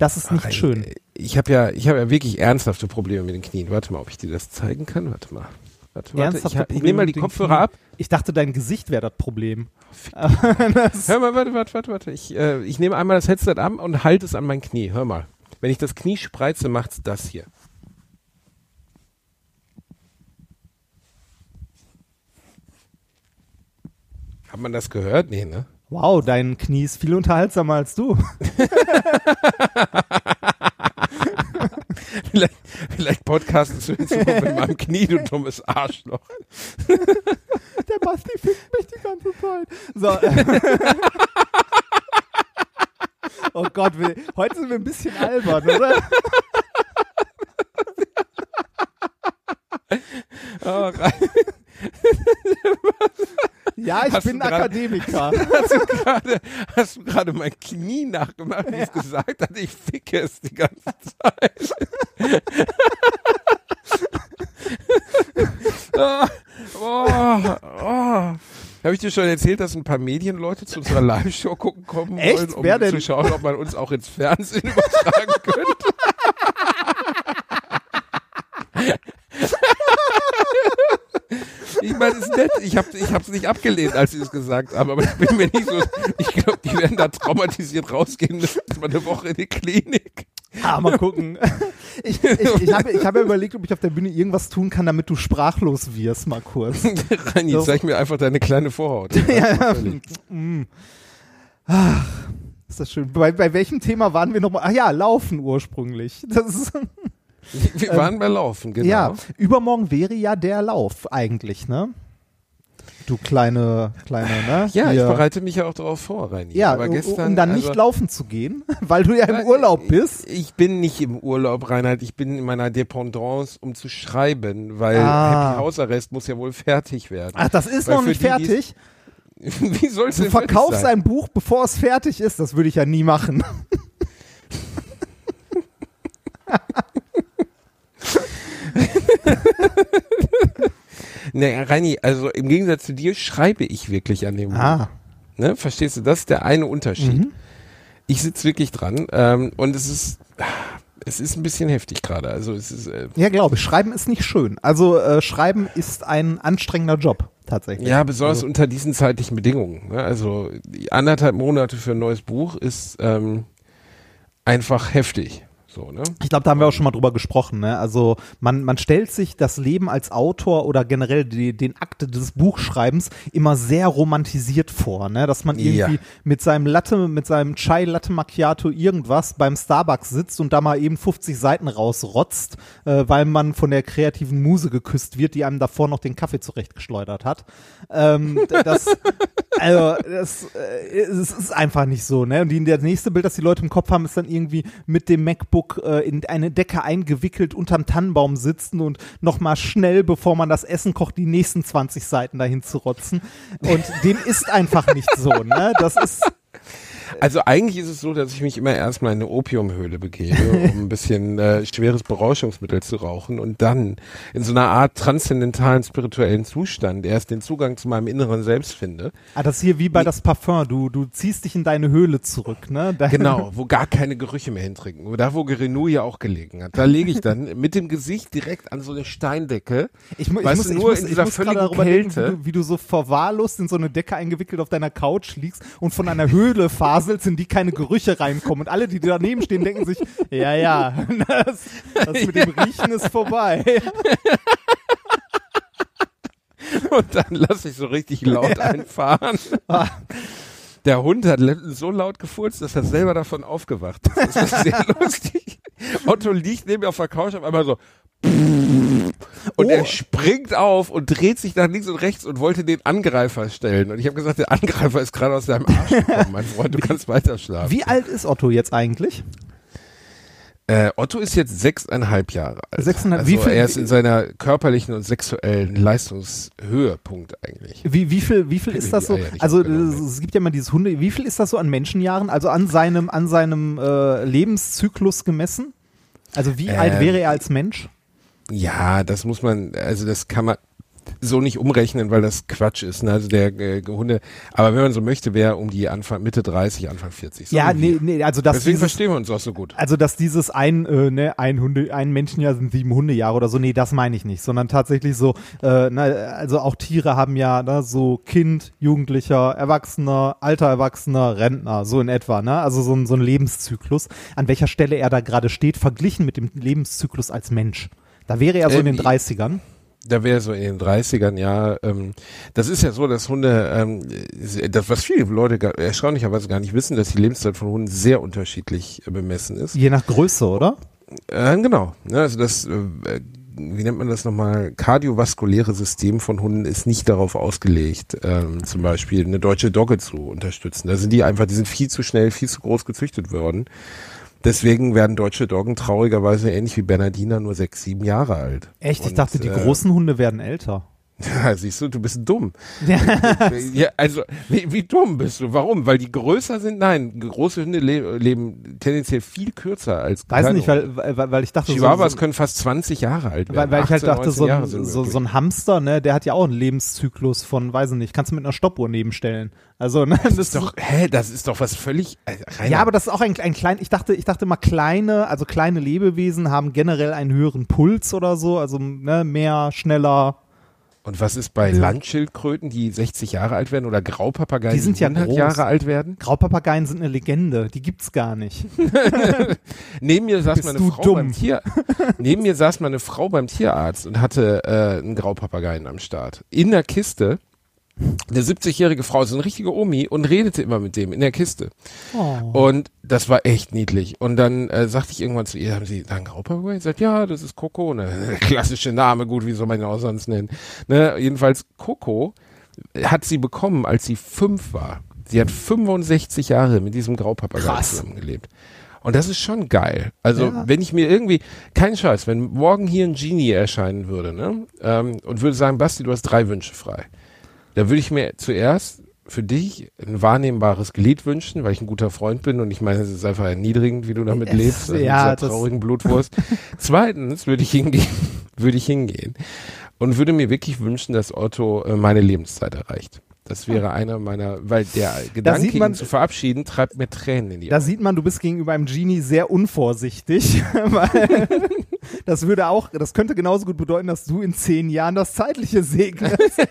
Das ist nicht Ach, schön. Ich habe ja, ich habe ja wirklich ernsthafte Probleme mit den Knien. Warte mal, ob ich dir das zeigen kann. Warte mal. Warte, warte. Ich, ich Probleme nehme mal die Kopfhörer Knien? ab. Ich dachte, dein Gesicht wäre das Problem. Hör mal, warte, warte, warte, warte. Ich, äh, ich nehme einmal das Headset an und halte es an mein Knie. Hör mal. Wenn ich das Knie spreize, macht's das hier. Hat man das gehört? Nee, ne? Wow, dein Knie ist viel unterhaltsamer als du. Vielleicht, vielleicht podcastest du Zukunft mit meinem Knie, du dummes Arschloch. Der Basti fickt mich die ganze Zeit. So. oh Gott, wir, heute sind wir ein bisschen albern, oder? Oh, Ja, ich Hast bin grad- Akademiker. hast du gerade, mein Knie nachgemacht, wie ich gesagt hatte, ich ficke es die ganze Zeit. oh, oh, oh. Habe ich dir schon erzählt, dass ein paar Medienleute zu unserer Live-Show gucken kommen Echt? wollen, um Wer denn? zu schauen, ob man uns auch ins Fernsehen übertragen könnte? Ich meine, es ist nett. Ich habe ich hab's nicht abgelehnt, als sie es gesagt haben, aber ich bin mir nicht so. Ich glaube, die werden da traumatisiert rausgehen müssen. Mal eine Woche in die Klinik. Ah, mal gucken. Ich, ich, ich habe ich hab ja überlegt, ob ich auf der Bühne irgendwas tun kann, damit du sprachlos wirst, mal kurz. Reini, So. zeig mir einfach deine kleine Vorhaut. ja, ja. Mm. Ach, ist das schön. Bei, bei welchem Thema waren wir nochmal? Ach ja, Laufen ursprünglich. Das ist, Wir waren bei Laufen, genau. Ja, übermorgen wäre ja der Lauf eigentlich, ne? Du kleine, kleine, ne? Ja, ich Hier. bereite mich ja auch darauf vor, Reini. Ja, aber gestern, um dann nicht also, laufen zu gehen, weil du ja im Urlaub bist. Ich, ich bin nicht im Urlaub, Reinhard. Ich bin in meiner Dependance, um zu schreiben, weil Ah. Happy Hausarrest muss ja wohl fertig werden. Ach, das ist Weil noch nicht die, fertig. Wie soll's Du denn verkaufst sein? ein Buch, bevor es fertig ist. Das würde ich ja nie machen. Nee, Reini, also im Gegensatz zu dir schreibe ich wirklich an dem Buch. Ah. Ne? Verstehst du? Das ist der eine Unterschied. Mhm. Ich sitze wirklich dran ähm, und es ist, es ist ein bisschen heftig gerade. Also es ist, äh, Ja, glaube ich. Schreiben ist nicht schön. Also äh, Schreiben ist ein anstrengender Job, tatsächlich. ja, besonders Also, unter diesen zeitlichen Bedingungen. Ne? Also die anderthalb Monate für ein neues Buch ist ähm, einfach heftig. So, ne? ich glaube, da haben wir auch schon mal drüber gesprochen. Ne? Also man, man stellt sich das Leben als Autor oder generell die, den Akte des Buchschreibens immer sehr romantisiert vor, ne? dass man irgendwie Ja. mit seinem Latte, mit seinem Chai Latte Macchiato irgendwas beim Starbucks sitzt und da mal eben 50 Seiten rausrotzt, äh, weil man von der kreativen Muse geküsst wird, die einem davor noch den Kaffee zurechtgeschleudert hat. Ähm, das, also das, äh, es ist einfach nicht so, ne? Und die, das nächste Bild, das die Leute im Kopf haben, ist dann irgendwie mit dem MacBook äh, in eine Decke eingewickelt unterm Tannenbaum sitzen und nochmal schnell, bevor man das Essen kocht, die nächsten 20 Seiten dahin zu rotzen. Und dem ist einfach nicht so, ne? Das ist, Also eigentlich ist es so, dass ich mich immer erstmal in eine Opiumhöhle begebe, um ein bisschen äh, schweres Berauschungsmittel zu rauchen und dann in so einer Art transzendentalen spirituellen Zustand erst den Zugang zu meinem inneren Selbst finde. ah, das ist hier wie bei das Parfum. Du, du ziehst dich in deine Höhle zurück, ne? Da, Genau, wo gar keine Gerüche mehr hintrinken. Da, wo Gerenou ja auch gelegen hat. Da lege ich dann mit dem Gesicht direkt an so eine Steindecke. Ich, mu- ich muss, du, ich nur muss, in ich dieser muss gerade völligen darüber denken, Kälte. wie du, wie du so verwahrlost in so eine Decke eingewickelt auf deiner Couch liegst und von einer Höhle faselst, in die keine Gerüche reinkommen. Und alle, die daneben stehen, denken sich, ja, ja, das, das mit dem Riechen ist vorbei. Und dann lasse ich so richtig laut einfahren. Ah. Der Hund hat so laut gefurzt, dass er selber davon aufgewacht ist. Das ist sehr lustig. Otto liegt neben mir auf der Couch auf einmal so. Und Oh. er springt auf und dreht sich nach links und rechts und wollte den Angreifer stellen. Und ich habe gesagt, der Angreifer ist gerade aus deinem Arsch gekommen, mein Freund, du kannst weiter schlafen. Wie alt ist Otto jetzt eigentlich? Äh, Otto ist jetzt sechseinhalb Jahre alt. Sechseinhalb- also wie viel- er ist in seiner körperlichen und sexuellen Leistungshöhepunkt eigentlich. Wie, wie viel, wie viel ist das so? Also es gibt ja immer dieses Hunde. Wie viel ist das so an Menschenjahren? Also an seinem, an seinem äh, Lebenszyklus gemessen? Also wie alt Ähm, wäre er als Mensch? Ja, das muss man, also das kann man so nicht umrechnen, weil das Quatsch ist. Ne? Also der äh, Hunde, aber wenn man so möchte, wäre um die Anfang Mitte 30, Anfang 40. So Ja, wie nee, nee, also das Deswegen dieses, verstehen wir uns auch so gut. also dass dieses ein, äh, ne, ein Hunde, ein Menschenjahr sind sieben Hundejahre oder so, nee, das meine ich nicht, sondern tatsächlich so, äh, na, also auch Tiere haben ja ne, so Kind, Jugendlicher, Erwachsener, alter Erwachsener, Rentner, so in etwa, ne? Also so ein, so ein Lebenszyklus, an welcher Stelle er da gerade steht, verglichen mit dem Lebenszyklus als Mensch. Da wäre er so in Ähm, den 30ern. Da wäre so in den 30ern, ja, ähm, das ist ja so, dass Hunde, ähm, das, was viele Leute gar, erstaunlicherweise gar nicht wissen, dass die Lebenszeit von Hunden sehr unterschiedlich äh, bemessen ist. Je nach Größe, oder? Äh, genau. Ne, also das äh, wie nennt man das nochmal, kardiovaskuläre System von Hunden ist nicht darauf ausgelegt, ähm, zum Beispiel eine deutsche Dogge zu unterstützen. Da sind die einfach, die sind viel zu schnell, viel zu groß gezüchtet worden. Deswegen werden deutsche Doggen traurigerweise ähnlich wie Bernardiner nur sechs, sieben Jahre alt. Echt? ich Und, dachte, die äh, großen Hunde werden älter. Ja, siehst du, du bist dumm. ja, also, wie, wie dumm bist du? Warum? Weil die größer sind? Nein, große Hunde le leben tendenziell viel kürzer als Weiß kleine nicht, weil, weil, weil ich dachte, so, Chihuahuas so, können fast 20 Jahre alt werden. weil, weil ich halt 18, dachte, 19 so ein, so, so ein Hamster, ne, der hat ja auch einen Lebenszyklus von, weiß ich nicht, kannst du mit einer Stoppuhr nebenstellen. Also, ne, das ist doch, hä, das ist doch was völlig, Rainer, Ja, aber das ist auch ein, ein klein, ich dachte, ich dachte mal kleine, also kleine Lebewesen haben generell einen höheren Puls oder so, also ne, mehr, schneller. Und was ist bei Landschildkröten, die 60 Jahre alt werden oder Graupapageien, Die sind ja 100 groß. Jahre alt werden? Graupapageien sind eine Legende, die gibt's gar nicht. Neben mir saß Bist meine Frau dumm? beim Tier. Neben mir saß meine Frau beim Tierarzt und hatte äh, einen Graupapageien am Start. In der Kiste. Eine 70-jährige Frau, so eine richtige Omi und redete immer mit dem in der Kiste. Oh. Und das war echt niedlich. Und dann äh, sagte ich irgendwann zu ihr, haben Sie da einen Graupapageien? Sie sagt, ja, das ist Coco. Ne? Klassische Name, gut, wie soll man ihn auch sonst nennen? Ne? Jedenfalls Coco hat sie bekommen, als sie fünf war. Sie hat 65 Jahre mit diesem Graupapageien Krass. zusammengelebt. Und das ist schon geil. Also Ja. wenn ich mir irgendwie, kein Scheiß, wenn morgen hier ein Genie erscheinen würde, ne, ähm, und würde sagen, Basti, du hast drei Wünsche frei, da würde ich mir zuerst für dich ein wahrnehmbares Glied wünschen, weil ich ein guter Freund bin und ich meine, es ist einfach erniedrigend, wie du damit Es- lebst, also ja, mit dieser traurigen Blutwurst. Zweitens würde ich hingehen, würde ich hingehen und würde mir wirklich wünschen, dass Otto äh, meine Lebenszeit erreicht. Das wäre einer meiner, weil der Gedanke, man- ihn zu verabschieden, treibt mir Tränen in die Da sieht man, du bist gegenüber einem Genie sehr unvorsichtig, weil das würde auch, das könnte genauso gut bedeuten, dass du in zehn Jahren das Zeitliche segnest.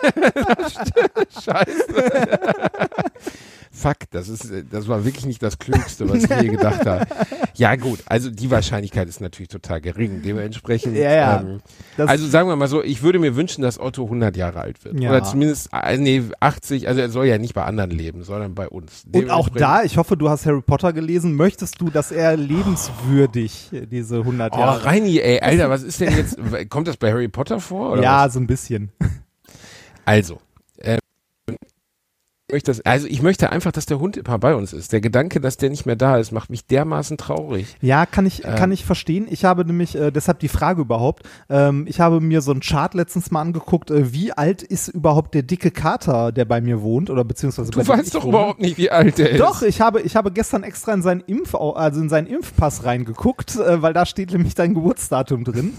Scheiße. Fuck, das ist, äh, das war wirklich nicht das Klügste, was ich je gedacht habe. Ja, gut, also die Wahrscheinlichkeit ist natürlich total gering. Dementsprechend, Ja, ja. Ähm, also sagen wir mal so, ich würde mir wünschen, dass Otto 100 Jahre alt wird. Ja. Oder zumindest, äh, nee, 80, also er soll ja nicht bei anderen leben, sondern bei uns. Und auch da, ich hoffe, du hast Harry Potter gelesen, möchtest du, dass er lebenswürdig diese 100 Oh, Jahre. Reini, ey, Alter, was ist denn jetzt, kommt das bei Harry Potter vor? Ja, was? so ein bisschen. Also, äh, möchte das, also ich möchte einfach, dass der Hund immer bei uns ist. Der Gedanke, dass der nicht mehr da ist, macht mich dermaßen traurig. Ja, kann ich, Ähm. kann ich verstehen. Ich habe nämlich, äh, deshalb die Frage überhaupt, ähm, ich habe mir so einen Chart letztens mal angeguckt, äh, wie alt ist überhaupt der dicke Kater, der bei mir wohnt, oder beziehungsweise Du weißt doch wohne. überhaupt nicht, wie alt der ist. Doch, ich habe, ich habe gestern extra in seinen Impf, also in seinen Impfpass reingeguckt, äh, weil da steht nämlich dein Geburtsdatum drin.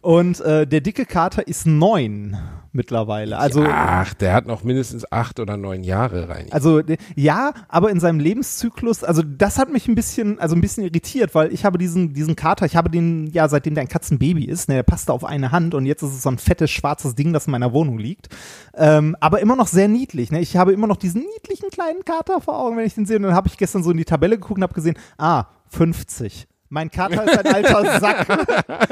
Und äh, der dicke Kater ist neun mittlerweile. Also, Ach, der hat noch mindestens acht oder neun Jahre rein. also de- ja, aber in seinem Lebenszyklus, also das hat mich ein bisschen, also ein bisschen irritiert, weil ich habe diesen, diesen Kater, ich habe den ja seitdem der ein Katzenbaby ist, ne, der passte auf eine Hand und jetzt ist es so ein fettes schwarzes Ding, das in meiner Wohnung liegt. Ähm, aber immer noch sehr niedlich. Ne? Ich habe immer noch diesen niedlichen kleinen Kater vor Augen, wenn ich den sehe. Und dann habe ich gestern so in die Tabelle geguckt und habe gesehen, ah, 50. Mein Kater ist ein alter Sack.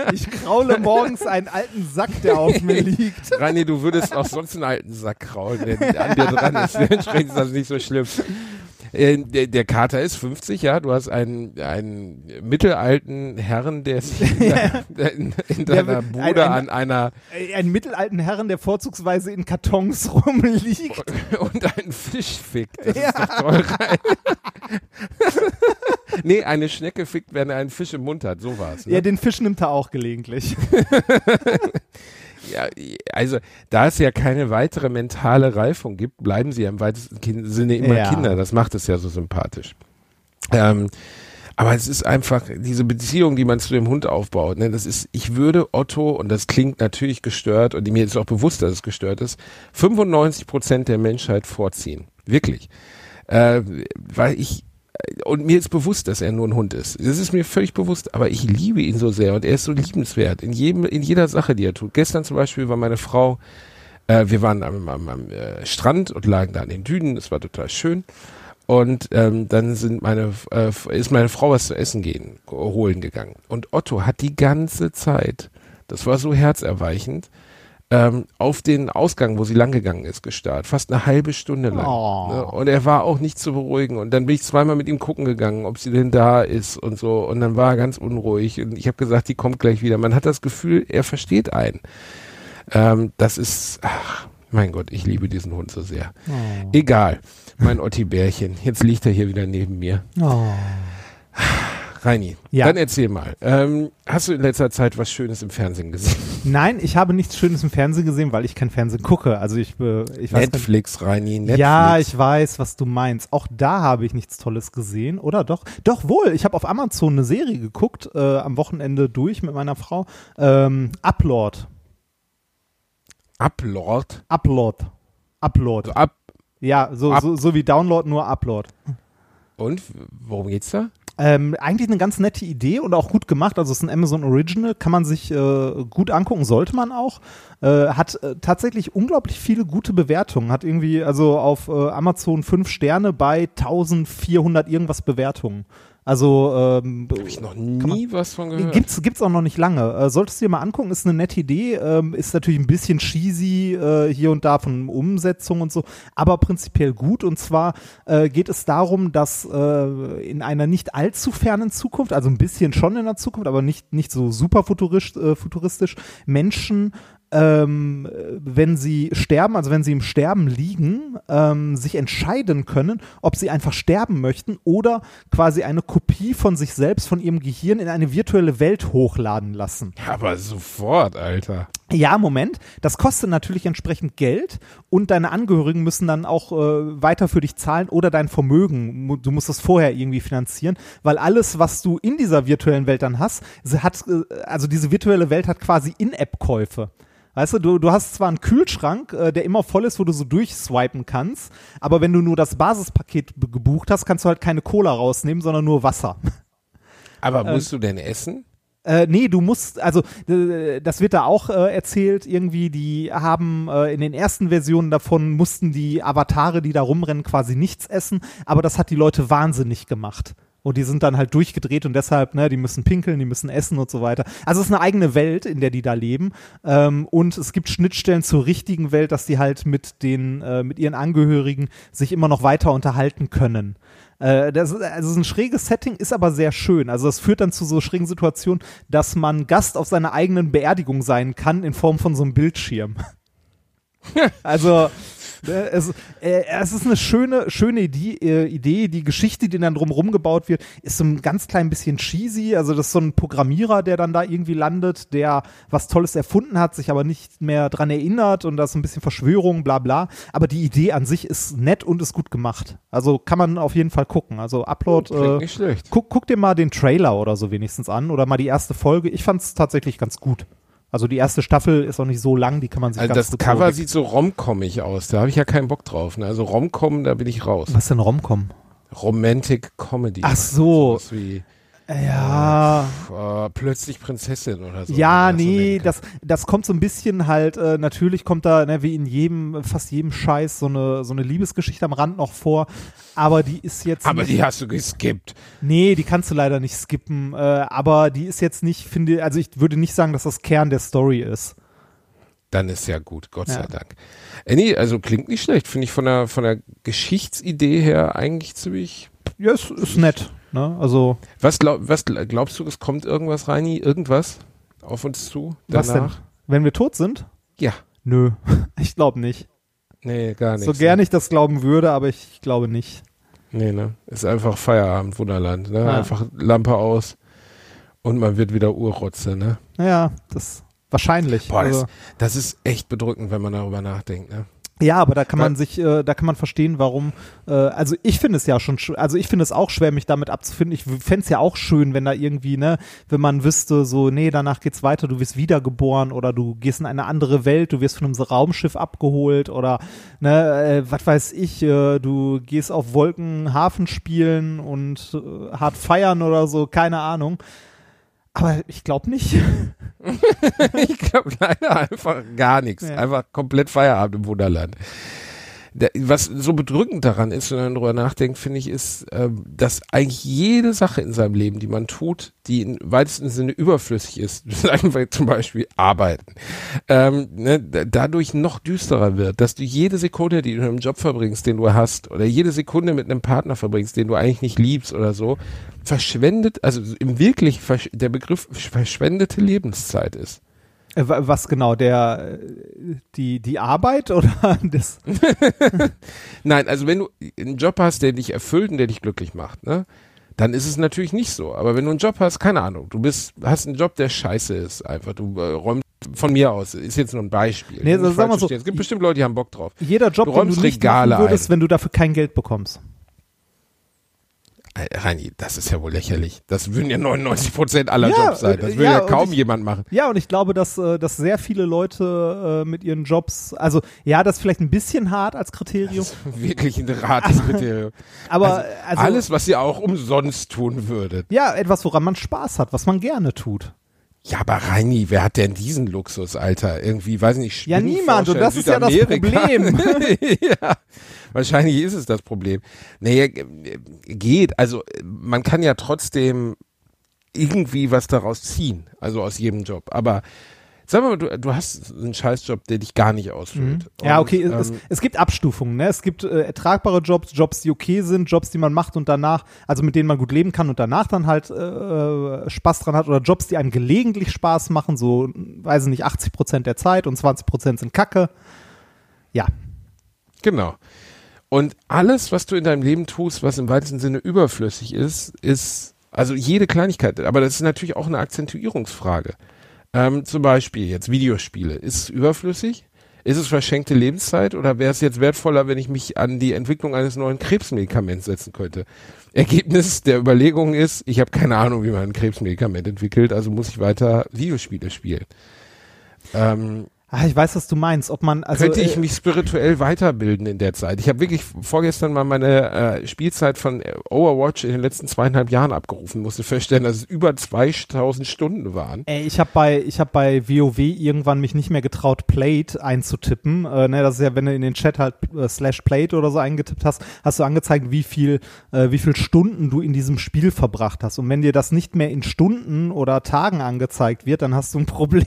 Ich kraule morgens einen alten Sack, der auf mir liegt. Reini, du würdest auch sonst einen alten Sack kraulen, der an dir dran ist. Dementsprechend ist das nicht so schlimm. Äh, Der, der Kater ist 50, ja. Du hast einen, einen mittelalten Herrn, der sich in, de- in, in deiner Bude ein- ein- an einer Äh, Einen mittelalten Herren, der vorzugsweise in Kartons rumliegt. und einen Fisch fickt. Das Ja. ist doch toll. Nee, eine Schnecke fickt, wenn er einen Fisch im Mund hat. So war's. Ne? Ja, den Fisch nimmt er auch gelegentlich. Ja, also da es ja keine weitere mentale Reifung gibt, bleiben sie ja im weitesten Sinne immer Ja. Kinder. Das macht es ja so sympathisch. Ähm, aber es ist einfach diese Beziehung, die man zu dem Hund aufbaut. Ne, das ist, ich würde Otto, und das klingt natürlich gestört, und mir ist auch bewusst, dass es gestört ist, 95 Prozent der Menschheit vorziehen. Wirklich. Äh, weil ich, und mir ist bewusst, dass er nur ein Hund ist. Das ist mir völlig bewusst, aber ich liebe ihn so sehr und er ist so liebenswert in jedem, in jeder Sache, die er tut. Gestern zum Beispiel war meine Frau, äh, wir waren am, am, am äh, Strand und lagen da an den Dünen, es war total schön. Und ähm, dann sind meine, äh, ist meine Frau was zu essen gehen, holen gegangen. Und Otto hat die ganze Zeit, das war so herzerweichend, ähm, auf den Ausgang, wo sie langgegangen ist, gestarrt. Fast eine halbe Stunde lang. Oh. Ne? Und er war auch nicht zu beruhigen. Und dann bin ich zweimal mit ihm gucken gegangen, ob sie denn da ist und so. Und dann war er ganz unruhig. Und ich habe gesagt, die kommt gleich wieder. Man hat das Gefühl, er versteht einen. Ähm, das ist, ach, mein Gott, ich liebe diesen Hund so sehr. Oh. Egal, mein Otti-Bärchen. Jetzt liegt er hier wieder neben mir. Oh. Reini, Ja. dann erzähl mal. Ähm, hast du in letzter Zeit was Schönes im Fernsehen gesehen? Nein, ich habe nichts Schönes im Fernsehen gesehen, weil ich kein Fernsehen gucke. Also ich, äh, ich weiß. Netflix, Reini, Netflix. Ja, ich weiß, was du meinst. Auch da habe ich nichts Tolles gesehen, oder doch? Doch wohl. Ich habe auf Amazon eine Serie geguckt, äh, am Wochenende durch mit meiner Frau. Ähm, Upload. Uplord. Upload. Upload. Ab Ja, so, Up- so, so wie Download, nur Upload. und worum geht's da? Ähm, eigentlich eine ganz nette Idee und auch gut gemacht. Also es ist ein Amazon Original, kann man sich äh, gut angucken, sollte man auch. Äh, hat äh, tatsächlich unglaublich viele gute Bewertungen. Hat irgendwie also auf äh, Amazon fünf Sterne bei 1400 irgendwas Bewertungen. Also ähm, Habe ich noch nie was von gehört. Gibt's, gibt's auch noch nicht lange. Äh, solltest du dir mal angucken, ist eine nette Idee, ähm, ist natürlich ein bisschen cheesy äh, hier und da von Umsetzung und so, aber prinzipiell gut. Und zwar äh, geht es darum, dass äh, in einer nicht allzu fernen Zukunft, also ein bisschen schon in der Zukunft, aber nicht, nicht so super futuristisch, äh, futuristisch, Menschen ähm, wenn sie sterben, also wenn sie im Sterben liegen, ähm, sich entscheiden können, ob sie einfach sterben möchten oder quasi eine Kopie von sich selbst, von ihrem Gehirn in eine virtuelle Welt hochladen lassen. Aber sofort, Alter. Ja, Moment. Das kostet natürlich entsprechend Geld und deine Angehörigen müssen dann auch äh, weiter für dich zahlen oder dein Vermögen. Du musst das vorher irgendwie finanzieren, weil alles, was du in dieser virtuellen Welt dann hast, hat, äh, also diese virtuelle Welt hat quasi In-App-Käufe. Weißt du, du, du hast zwar einen Kühlschrank, äh, der immer voll ist, wo du so durchswipen kannst, aber wenn du nur das Basispaket gebucht hast, kannst du halt keine Cola rausnehmen, sondern nur Wasser. Aber musst du denn essen? Äh, nee, du musst, also das wird da auch äh, erzählt, irgendwie, die haben äh, in den ersten Versionen davon mussten die Avatare, die da rumrennen, quasi nichts essen, aber das hat die Leute wahnsinnig gemacht. Und die sind dann halt durchgedreht und deshalb, ne, die müssen pinkeln, die müssen essen und so weiter. Also es ist eine eigene Welt, in der die da leben. Ähm, und es gibt Schnittstellen zur richtigen Welt, dass die halt mit den, äh, mit ihren Angehörigen sich immer noch weiter unterhalten können. Äh, das also ein schräges Setting, ist aber sehr schön. Also das führt dann zu so schrägen Situationen, dass man Gast auf seiner eigenen Beerdigung sein kann in Form von so einem Bildschirm. also es, äh, es ist eine schöne, schöne Idee, äh, Idee. Die Geschichte, die dann drumherum gebaut wird, ist so ein ganz klein bisschen cheesy. Also das ist so ein Programmierer, der dann da irgendwie landet, der was Tolles erfunden hat, sich aber nicht mehr dran erinnert und das ist ein bisschen Verschwörung, bla bla. Aber die Idee an sich ist nett und ist gut gemacht. Also kann man auf jeden Fall gucken. Also Upload, Klingt äh, nicht schlecht. guck, guck dir mal den Trailer oder so wenigstens an oder mal die erste Folge. Ich fand es tatsächlich ganz gut. Also die erste Staffel ist auch nicht so lang, die kann man sich Also ganz das Cover vorweg- sieht so romcommig aus. Da habe ich ja keinen Bock drauf. Ne? Also Romcom, da bin ich raus. Was denn Romcom? Romantic Comedy. Ach so. Wie Ja. äh, plötzlich Prinzessin oder so. Ja, so nee, kann. das, das kommt so ein bisschen halt, äh, natürlich kommt da, ne, wie in jedem, fast jedem Scheiß, so eine, so eine Liebesgeschichte am Rand noch vor, aber die ist jetzt Aber nicht, die hast du geskippt. nee, die kannst du leider nicht skippen, äh, aber die ist jetzt nicht, finde, also ich würde nicht sagen, dass das Kern der Story ist. Dann ist ja gut, Gott Ja. sei Dank. Äh, nee, also klingt nicht schlecht. Finde ich von der, von der Geschichtsidee her eigentlich ziemlich. Ja, ist, ist nett, ne, also, Was, glaub, was glaubst du, es kommt irgendwas, Reini? Irgendwas auf uns zu? was denn? Danach? Wenn wir tot sind? Ja. Nö, ich glaube nicht. Nee, gar nicht. So gerne ich das glauben würde, aber ich glaube nicht. Nee, ne? Ist einfach Feierabend, Wunderland, ne? Ja. Einfach Lampe aus und man wird wieder Urrotze, ne? Naja, das wahrscheinlich. Boah, also. das, das ist echt bedrückend, wenn man darüber nachdenkt, ne? Ja, aber da kann man Weil- sich, äh, da kann man verstehen, warum. Äh, also ich finde es ja schon, sch- also ich finde es auch schwer, mich damit abzufinden. Ich fände es ja auch schön, wenn da irgendwie, ne, wenn man wüsste, so, nee, danach geht's weiter, du wirst wiedergeboren oder du gehst in eine andere Welt, du wirst von einem Raumschiff abgeholt oder, ne, äh, was weiß ich, äh, du gehst auf Wolken Hafen spielen und äh, hart feiern oder so, keine Ahnung. Aber ich glaube nicht. ich glaube leider einfach gar nichts. Ja. Einfach komplett Feierabend im Wunderland. Was so bedrückend daran ist, wenn man darüber nachdenkt, finde ich, ist, äh, dass eigentlich jede Sache in seinem Leben, die man tut, die im weitesten Sinne überflüssig ist, zum Beispiel arbeiten, ähm, ne, dadurch noch düsterer wird, dass du jede Sekunde, die du in einem Job verbringst, den du hast, oder jede Sekunde mit einem Partner verbringst, den du eigentlich nicht liebst oder so, verschwendet, also im wirklich der Begriff verschwendete Lebenszeit ist. Äh, was genau, der äh, die, die Arbeit oder das? Nein, also wenn du einen Job hast, der dich erfüllt und der dich glücklich macht, ne? Dann ist es natürlich nicht so. Aber wenn du einen Job hast, keine Ahnung, du bist, hast einen Job, der scheiße ist, einfach, du äh, räumst von mir aus, ist jetzt nur ein Beispiel. Nee, also sag mal so, es gibt bestimmt Leute, die haben Bock drauf. Jeder Job, du den du nicht Regale würdest, ein. wenn du dafür kein Geld bekommst. Äh, Reini, das ist ja wohl lächerlich. Das würden ja 99 Prozent aller Ja, Jobs sein. Das äh, würde ja, ja, kaum ich- jemand machen. Ja, und ich glaube, dass, äh, dass sehr viele Leute äh, mit ihren Jobs, also ja, das ist vielleicht ein bisschen hart als Kriterium, Wirklich ein Rateskriterium. aber also, Alles, was ihr auch umsonst tun würdet. ja, etwas, woran man Spaß hat, was man gerne tut. Ja, aber Reini, wer hat denn diesen Luxus, Alter? Irgendwie, weiß nicht, Ja, niemand, und das ist ja das. Problem. ja, wahrscheinlich ist es das Problem. Nee, äh, geht. Also, man kann ja trotzdem irgendwie was daraus ziehen. Also aus jedem Job. Aber sag mal, du, du hast einen Scheißjob, der dich gar nicht ausfüllt. Mhm. Ja, okay, es, ähm, es gibt Abstufungen. Ne? Es gibt äh, ertragbare Jobs, Jobs, die okay sind, Jobs, die man macht und danach, also mit denen man gut leben kann und danach dann halt äh, Spaß dran hat oder Jobs, die einem gelegentlich Spaß machen, so, weiß ich nicht, 80 Prozent der Zeit und 20 Prozent sind Kacke. Ja, Genau. Und alles, was du in deinem Leben tust, was im weitesten Sinne überflüssig ist, ist, also jede Kleinigkeit, aber das ist natürlich auch eine Akzentuierungsfrage. Ähm, zum Beispiel jetzt Videospiele. Ist es überflüssig? Ist es verschenkte Lebenszeit oder wäre es jetzt wertvoller, wenn ich mich an die Entwicklung eines neuen Krebsmedikaments setzen könnte? Ergebnis der Überlegung ist, ich habe keine Ahnung, wie man ein Krebsmedikament entwickelt, also muss ich weiter Videospiele spielen. Ähm, ah, ich weiß, was du meinst. Ob man, also, könnte ich äh, mich spirituell weiterbilden in der Zeit. Ich habe wirklich vorgestern mal meine äh, Spielzeit von Overwatch in den letzten zweieinhalb Jahren abgerufen, musste feststellen, dass es über 2000 Stunden waren. Ey, ich habe bei ich habe bei WoW irgendwann mich nicht mehr getraut, Played einzutippen. Äh, ne, das ist ja, wenn du in den Chat halt äh, slash Played oder so eingetippt hast, hast du angezeigt, wie viel äh, wie viel Stunden du in diesem Spiel verbracht hast. Und wenn dir das nicht mehr in Stunden oder Tagen angezeigt wird, dann hast du ein Problem.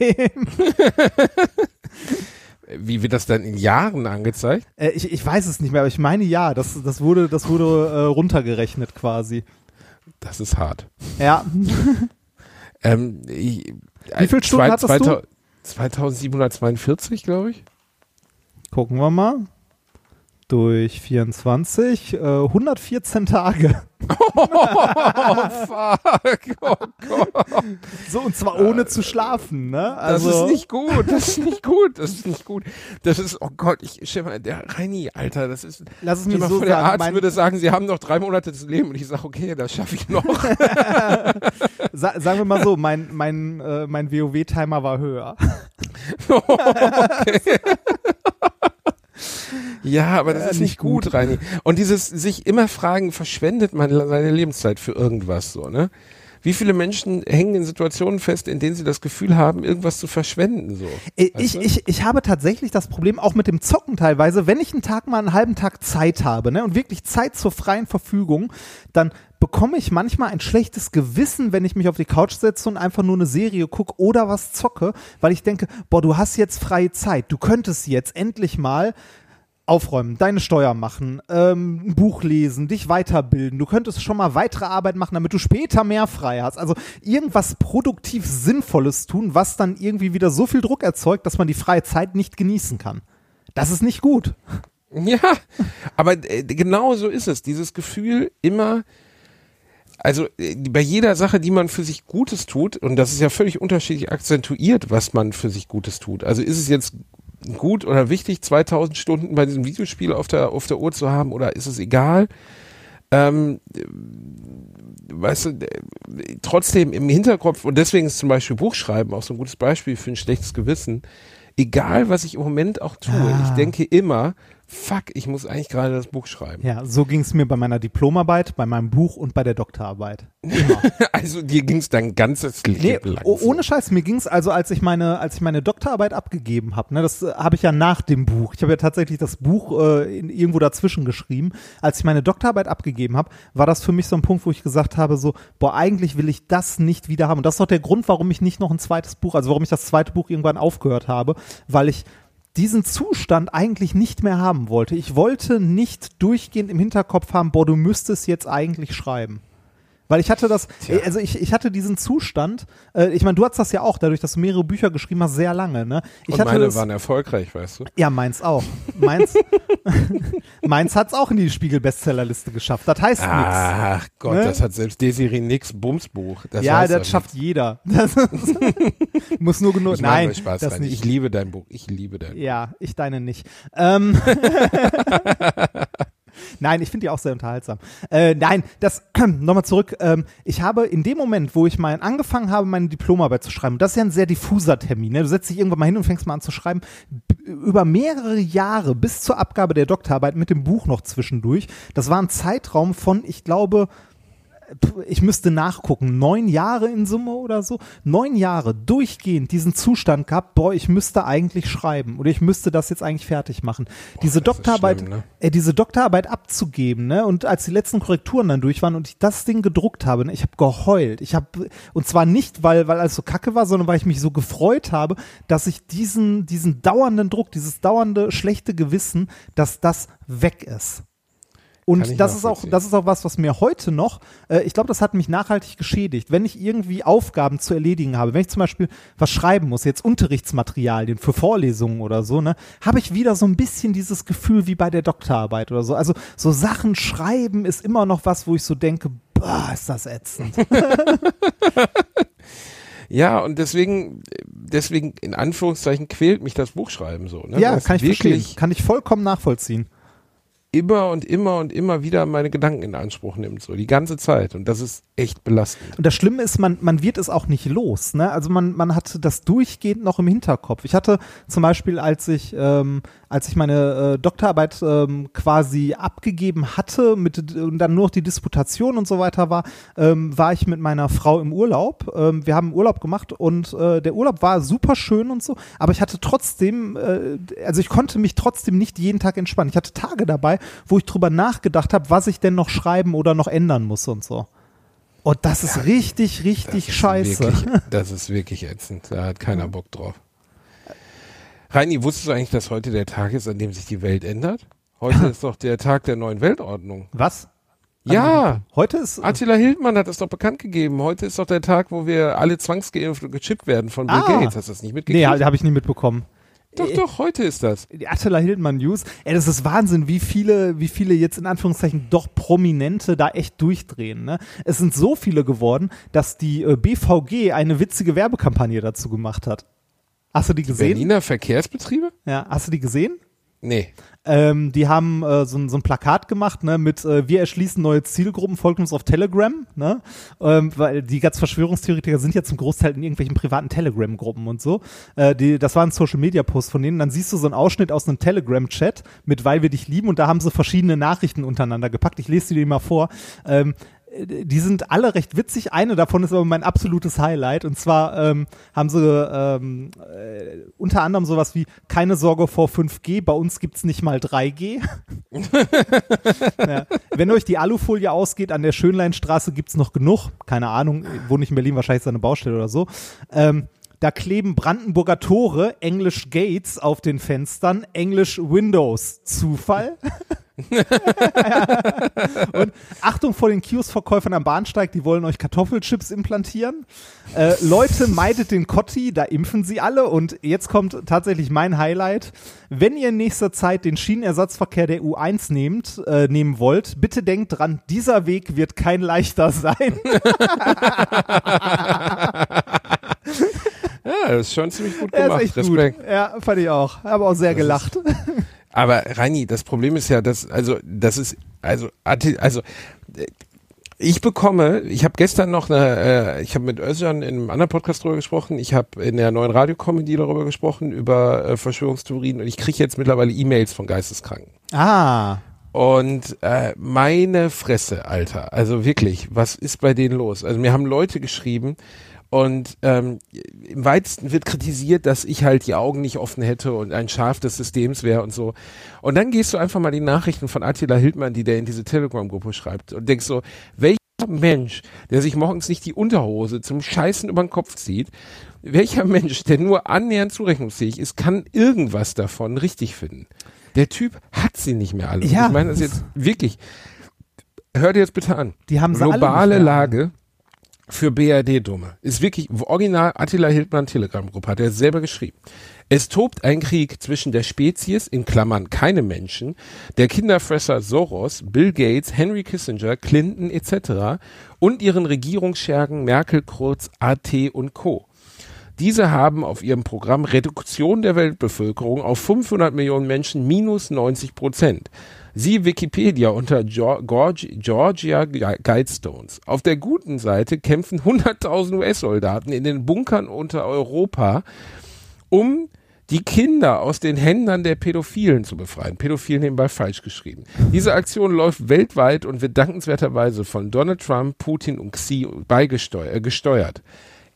Wie wird das dann in Jahren angezeigt? äh, ich, ich weiß es nicht mehr, aber ich meine ja, das das wurde das wurde äh, runtergerechnet quasi. Das ist hart. Ja, Ähm, ich, Wie viele Stunden hattest du? 2742, glaube ich. gucken wir mal. Durch 24, äh, 114 Tage. Oh, fuck. Oh Gott. So, und zwar ohne zu schlafen, ne? Das Also, ist nicht gut. Das ist nicht gut. Das ist nicht gut. Das ist, oh Gott, ich, stell mal, der Reini, Alter, das ist, Lass es mich mal so vor, der sagen. Arzt würde sagen, sie haben noch drei Monate zu leben und ich sage, okay, das schaffe ich noch. sa sagen wir mal so, mein, mein, äh, mein WoW-Timer war höher. Ja, aber das Ja, ist nicht nicht gut, Reini. Und dieses sich immer fragen, verschwendet man seine Lebenszeit für irgendwas so, ne? Wie viele Menschen hängen in Situationen fest, in denen sie das Gefühl haben, irgendwas zu verschwenden, so? Ich, Weißt du? ich, ich habe tatsächlich das Problem auch mit dem Zocken teilweise, wenn ich einen Tag mal einen halben Tag Zeit habe ne, und wirklich Zeit zur freien Verfügung, dann bekomme ich manchmal ein schlechtes Gewissen, wenn ich mich auf die Couch setze und einfach nur eine Serie gucke oder was zocke, weil ich denke, boah, du hast jetzt freie Zeit, du könntest jetzt endlich mal aufräumen, deine Steuer machen, ähm, ein Buch lesen, dich weiterbilden. Du könntest schon mal weitere Arbeit machen, damit du später mehr frei hast. Also irgendwas produktiv Sinnvolles tun, was dann irgendwie wieder so viel Druck erzeugt, dass man die freie Zeit nicht genießen kann. Das ist nicht gut. Ja, aber äh, genau so ist es. Dieses Gefühl immer, also äh, bei jeder Sache, die man für sich Gutes tut, und das ist ja völlig unterschiedlich akzentuiert, was man für sich Gutes tut. Also ist es jetzt gut oder wichtig, 2000 Stunden bei diesem Videospiel auf der, auf der Uhr zu haben, oder ist es egal? Ähm, äh, weißt du, trotzdem im Hinterkopf, und deswegen ist zum Beispiel Buchschreiben auch so ein gutes Beispiel für ein schlechtes Gewissen, egal was ich im Moment auch tue, Ah. ich denke immer, fuck, ich muss eigentlich gerade das Buch schreiben. Ja, so ging es mir bei meiner Diplomarbeit, bei meinem Buch und bei der Doktorarbeit. Immer. Also dir ging es dein ganzes Leben Nee, lang. oh, ohne Scheiß, mir ging's also, als ich meine, als ich meine Doktorarbeit abgegeben habe, ne, das äh, habe ich ja nach dem Buch. Ich habe ja tatsächlich das Buch äh, in, irgendwo dazwischen geschrieben. Als ich meine Doktorarbeit abgegeben habe, war das für mich so ein Punkt, wo ich gesagt habe, so, boah, eigentlich will ich das nicht wieder haben. Und das ist doch der Grund, warum ich nicht noch ein zweites Buch, also warum ich das zweite Buch irgendwann aufgehört habe, weil ich diesen Zustand eigentlich nicht mehr haben wollte. Ich wollte nicht durchgehend im Hinterkopf haben, boah, du müsstest jetzt eigentlich schreiben. Weil ich hatte das, Tja. also ich, ich hatte diesen Zustand, äh, ich meine, du hattest das ja auch, dadurch, dass du mehrere Bücher geschrieben hast, sehr lange, ne? Ich Und meine das, waren erfolgreich, weißt du? ja, meins auch. Meins, meins hat's auch in die Spiegel-Bestsellerliste geschafft. Das heißt nichts. Ach Gott, Ne? das hat selbst Desiree Nix Bumsbuch. Das Ja, das doch schafft jeder. Das ist, muss nur genug. Ich Nein, Spaß das rein. nicht. Ich liebe dein Buch. Ich liebe dein Buch. Ja, ich deine nicht. Ähm, nein, ich finde die auch sehr unterhaltsam. Äh, nein, das nochmal zurück. Ähm, ich habe in dem Moment, wo ich mal angefangen habe, meine Diplomarbeit zu schreiben, das ist ja ein sehr diffuser Termin. Ne? Du setzt dich irgendwann mal hin und fängst mal an zu schreiben. Über mehrere Jahre bis zur Abgabe der Doktorarbeit mit dem Buch noch zwischendurch. Das war ein Zeitraum von, ich glaube, ich müsste nachgucken, neun Jahre in Summe oder so, neun Jahre durchgehend diesen Zustand gehabt, boah, ich müsste eigentlich schreiben oder ich müsste das jetzt eigentlich fertig machen. diese das ist Doktorarbeit, schlimm, ne? äh, diese Doktorarbeit abzugeben, ne? Und als die letzten Korrekturen dann durch waren und ich das Ding gedruckt habe, ne? ich habe geheult. Ich habe und zwar nicht, weil weil alles so kacke war, sondern weil ich mich so gefreut habe, dass ich diesen diesen dauernden Druck, dieses dauernde schlechte Gewissen, dass das weg ist. Und das ist auch, das ist auch was, was mir heute noch, äh, ich glaube, das hat mich nachhaltig geschädigt. Wenn ich irgendwie Aufgaben zu erledigen habe, wenn ich zum Beispiel was schreiben muss, jetzt Unterrichtsmaterialien für Vorlesungen oder so, ne, habe ich wieder so ein bisschen dieses Gefühl wie bei der Doktorarbeit oder so. Also so Sachen schreiben ist immer noch was, wo ich so denke, boah, ist das ätzend. Ja, und deswegen, deswegen in Anführungszeichen quält mich das Buchschreiben so. Ne? ja, es kann ich verstehen. wirklich Kann ich vollkommen nachvollziehen. Immer und immer und immer wieder meine Gedanken in Anspruch nimmt, so die ganze Zeit. Und das ist echt belastend. Und das Schlimme ist, man, man wird es auch nicht los. Ne? Also man, man hat das durchgehend noch im Hinterkopf. Ich hatte zum Beispiel, als ich, ähm, als ich meine äh, Doktorarbeit ähm, quasi abgegeben hatte mit, und dann nur noch die Disputation und so weiter war, ähm, war ich mit meiner Frau im Urlaub. Ähm, wir haben Urlaub gemacht und äh, der Urlaub war super schön und so, aber ich hatte trotzdem, äh, also ich konnte mich trotzdem nicht jeden Tag entspannen. Ich hatte Tage dabei, wo ich drüber nachgedacht habe, was ich denn noch schreiben oder noch ändern muss und so. Und das ist richtig, richtig Das ist scheiße. Wirklich, das ist wirklich ätzend. Da hat keiner Bock drauf. Reini, wusstest du eigentlich, dass heute der Tag ist, an dem sich die Welt ändert? Heute ist doch der Tag der neuen Weltordnung. Was? Ja, Heute ist. Attila Hildmann hat es doch bekannt gegeben. Heute ist doch der Tag, wo wir alle zwangsgeimpft und gechippt werden von Bill Ah. Gates. Hast du das nicht nee, mitgekriegt? habe ich nie mitbekommen. Doch, doch, heute ist das. Die Attila Hildmann News. Ey, das ist Wahnsinn, wie viele, wie viele jetzt in Anführungszeichen doch Prominente da echt durchdrehen. Ne? Es sind so viele geworden, dass die äh, BVG eine witzige Werbekampagne dazu gemacht hat. Hast du die gesehen? Berliner Verkehrsbetriebe? Ja, hast du die gesehen? Nee. Ähm, die haben äh, so, ein- so ein Plakat gemacht, ne, mit äh, wir erschließen neue Zielgruppen, folgt uns auf Telegram, ne? Ähm, weil die ganzen Verschwörungstheoretiker sind ja zum Großteil in irgendwelchen privaten Telegram-Gruppen und so. Äh, die, das war ein Social-Media-Post von denen. Dann siehst du so einen Ausschnitt aus einem Telegram-Chat mit Weil wir dich lieben und da haben sie verschiedene Nachrichten untereinander gepackt. Ich lese dir die mal vor. Ähm, die sind alle recht witzig. Eine davon ist aber mein absolutes Highlight. Und zwar ähm, haben sie ähm, äh, unter anderem sowas wie keine Sorge vor 5G, bei uns gibt's nicht mal 3G. ja. Wenn euch die Alufolie ausgeht, an der Schönleinstraße gibt's noch genug. Keine Ahnung, wohne ich in Berlin, wahrscheinlich ist da eine Baustelle oder so. Ähm, da kleben Brandenburger Tore, Englisch Gates auf den Fenstern, Englisch Windows. Zufall? Und Achtung vor den Kioskverkäufern am Bahnsteig, die wollen euch Kartoffelchips implantieren. Äh, Leute, meidet den Kotti, da impfen sie alle. Und jetzt kommt tatsächlich mein Highlight. Wenn ihr in nächster Zeit den Schienenersatzverkehr der U1 nehmt, äh, nehmen wollt, bitte denkt dran, dieser Weg wird kein leichter sein. Ja, das ist schon ziemlich gut gemacht. ist echt Respekt. gut. Ja, fand ich auch. Habe auch sehr gelacht. Aber Reini, das Problem ist ja, dass also das ist also also äh, ich bekomme, ich habe gestern noch eine, äh, ich habe mit Özcan in einem anderen Podcast drüber gesprochen, ich habe in der neuen Radiocomedy darüber gesprochen über äh, Verschwörungstheorien und ich kriege jetzt mittlerweile E-Mails von Geisteskranken. Ah. Und äh, meine Fresse, Alter. Also wirklich, was ist bei denen los? Also mir haben Leute geschrieben und ähm, im weitesten wird kritisiert, dass ich halt die Augen nicht offen hätte und ein Schaf des Systems wäre und so. Und dann gehst du einfach mal die Nachrichten von Attila Hildmann, die der in diese Telegram-Gruppe schreibt und denkst so, welcher Mensch, der sich morgens nicht die Unterhose zum Scheißen über den Kopf zieht, welcher Mensch, der nur annähernd zurechnungsfähig ist, kann irgendwas davon richtig finden? Der Typ hat sie nicht mehr alle. Ja. Ich meine das jetzt wirklich. Hör dir jetzt bitte an. Die haben sie alle Globale. Lage für BRD-Dumme. Ist wirklich, original Attila Hildmann Telegram-Gruppe, hat er selber geschrieben. Es tobt ein Krieg zwischen der Spezies, in Klammern keine Menschen, der Kinderfresser Soros, Bill Gates, Henry Kissinger, Clinton etc. und ihren Regierungsschergen Merkel, Kurz, AT und Co. Diese haben auf ihrem Programm Reduktion der Weltbevölkerung auf 500 Millionen Menschen minus 90 Prozent. Sie Wikipedia unter Geor- Georgi- Georgia Guidestones. Auf der guten Seite kämpfen 100.000 US-Soldaten in den Bunkern unter Europa, um die Kinder aus den Händen der Pädophilen zu befreien. Pädophil nebenbei falsch geschrieben. Diese Aktion läuft weltweit und wird dankenswerterweise von Donald Trump, Putin und Xi beigesteuert. Äh, gesteuert.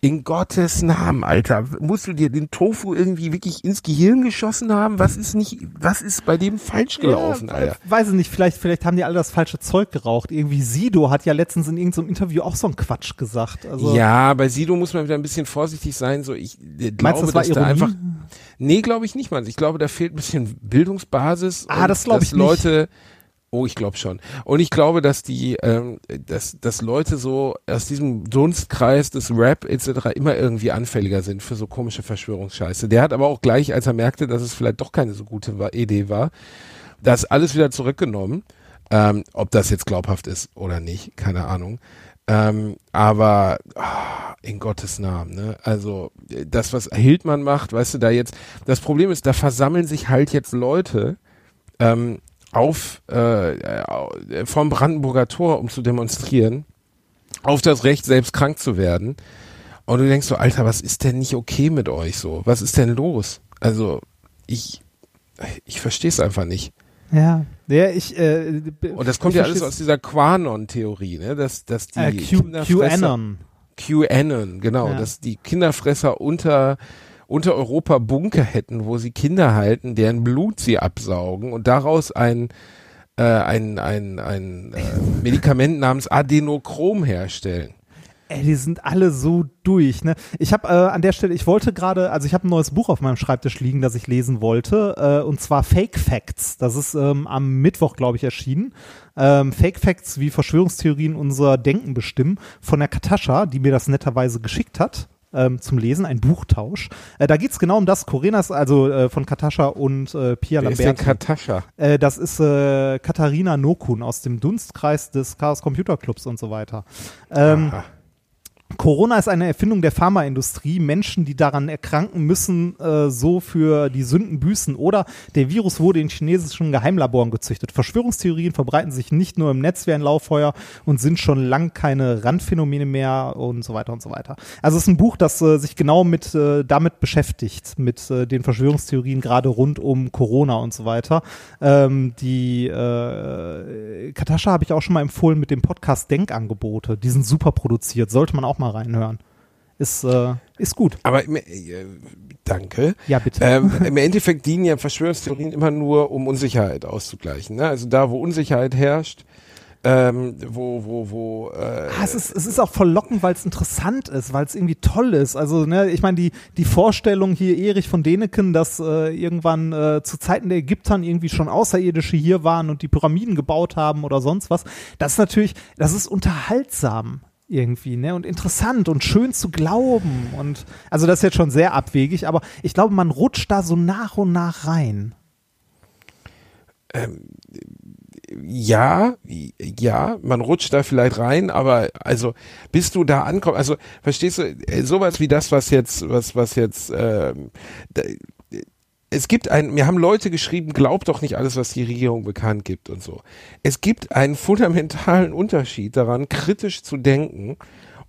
In Gottes Namen, Alter, musst du dir den Tofu irgendwie wirklich ins Gehirn geschossen haben? Was ist nicht, was ist bei dem falsch gelaufen, ja, Alter? Weiß ich nicht, vielleicht, vielleicht haben die alle das falsche Zeug geraucht. Irgendwie Sido hat ja letztens in irgendeinem Interview auch so einen Quatsch gesagt. Also, ja, bei Sido muss man wieder ein bisschen vorsichtig sein. So, ich äh, glaube, Meinst du, das dass da einfach. Nee, glaube ich nicht, Mann. Ich glaube, da fehlt ein bisschen Bildungsbasis. Ah, das glaub dass ich nicht. Leute. Oh, ich glaube schon. Und ich glaube, dass die, ähm, dass, dass Leute so aus diesem Dunstkreis des Rap etc. immer irgendwie anfälliger sind für so komische Verschwörungsscheiße. Der hat aber auch gleich, als er merkte, dass es vielleicht doch keine so gute Idee war, das alles wieder zurückgenommen. Ähm, ob das jetzt glaubhaft ist oder nicht, keine Ahnung. Ähm, aber ah, in Gottes Namen, ne? Also das, was Hildmann macht, weißt du, da jetzt, das Problem ist, da versammeln sich halt jetzt Leute ähm, auf äh, äh, vom Brandenburger Tor, um zu demonstrieren, auf das Recht, selbst krank zu werden. Und du denkst so, Alter, was ist denn nicht okay mit euch so? Was ist denn los? Also, ich, ich verstehe es einfach nicht. ja. Ja, ich, äh, Und das kommt ja alles aus dieser Quanon-Theorie, ne? Dass, dass die äh, Q, Kinderfresser- QAnon. QAnon, genau, Ja. dass die Kinderfresser unter unter Europa Bunker hätten, wo sie Kinder halten, deren Blut sie absaugen und daraus ein äh, ein ein ein äh, Medikament namens Adenochrom herstellen. Ey, die sind alle so durch, ne? Ich habe äh, an der Stelle, ich wollte gerade, also ich habe ein neues Buch auf meinem Schreibtisch liegen, das ich lesen wollte, äh, und zwar Fake Facts. Das ist ähm, am Mittwoch, glaube ich, erschienen. Ähm, Fake Facts, wie Verschwörungstheorien unser Denken bestimmen, von der Katascha, die mir das netterweise geschickt hat. Ähm, zum Lesen, ein Buchtausch. Äh, da geht's genau um das. Corenas, also äh, von Katascha und äh, Pia Wer ist denn Lamberti. Katascha? Äh, das ist äh, Katharina Nokun aus dem Dunstkreis des Chaos Computer Clubs und so weiter. Ähm, Aha. Corona ist eine Erfindung der Pharmaindustrie. Menschen, die daran erkranken, müssen äh, so für die Sünden büßen. Oder der Virus wurde in chinesischen Geheimlaboren gezüchtet. Verschwörungstheorien verbreiten sich nicht nur im Netz wie ein Lauffeuer und sind schon lang keine Randphänomene mehr und so weiter und so weiter. Also es ist ein Buch, das äh, sich genau mit äh, damit beschäftigt, mit äh, den Verschwörungstheorien gerade rund um Corona und so weiter. Ähm, die äh, Katascha habe ich auch schon mal empfohlen mit dem Podcast Denkangebote. Die sind super produziert, sollte man auch mal reinhören. Ist, äh, ist gut. Aber im, äh, danke. Ja, bitte. Ähm, Im Endeffekt dienen ja Verschwörungstheorien immer nur, um Unsicherheit auszugleichen. Ne? Also da, wo Unsicherheit herrscht, ähm, wo, wo, wo, äh, Ah, es, ist, es ist auch voll lockend, weil es interessant ist, weil es irgendwie toll ist. Also, ne, ich meine, die, die Vorstellung hier Erich von Deneken, dass äh, irgendwann äh, zu Zeiten der Ägyptern irgendwie schon Außerirdische hier waren und die Pyramiden gebaut haben oder sonst was, das ist natürlich, das ist unterhaltsam irgendwie, ne? Und interessant und schön zu glauben. Und also das ist jetzt schon sehr abwegig, aber ich glaube, man rutscht da so nach und nach rein. ja, ja, man rutscht da vielleicht rein, aber also bis du da ankommst, also verstehst du, äh, sowas wie das, was jetzt, was, was jetzt, ähm, es gibt ein, mir haben Leute geschrieben, glaubt doch nicht alles, was die Regierung bekannt gibt und so. Es gibt einen fundamentalen Unterschied daran, kritisch zu denken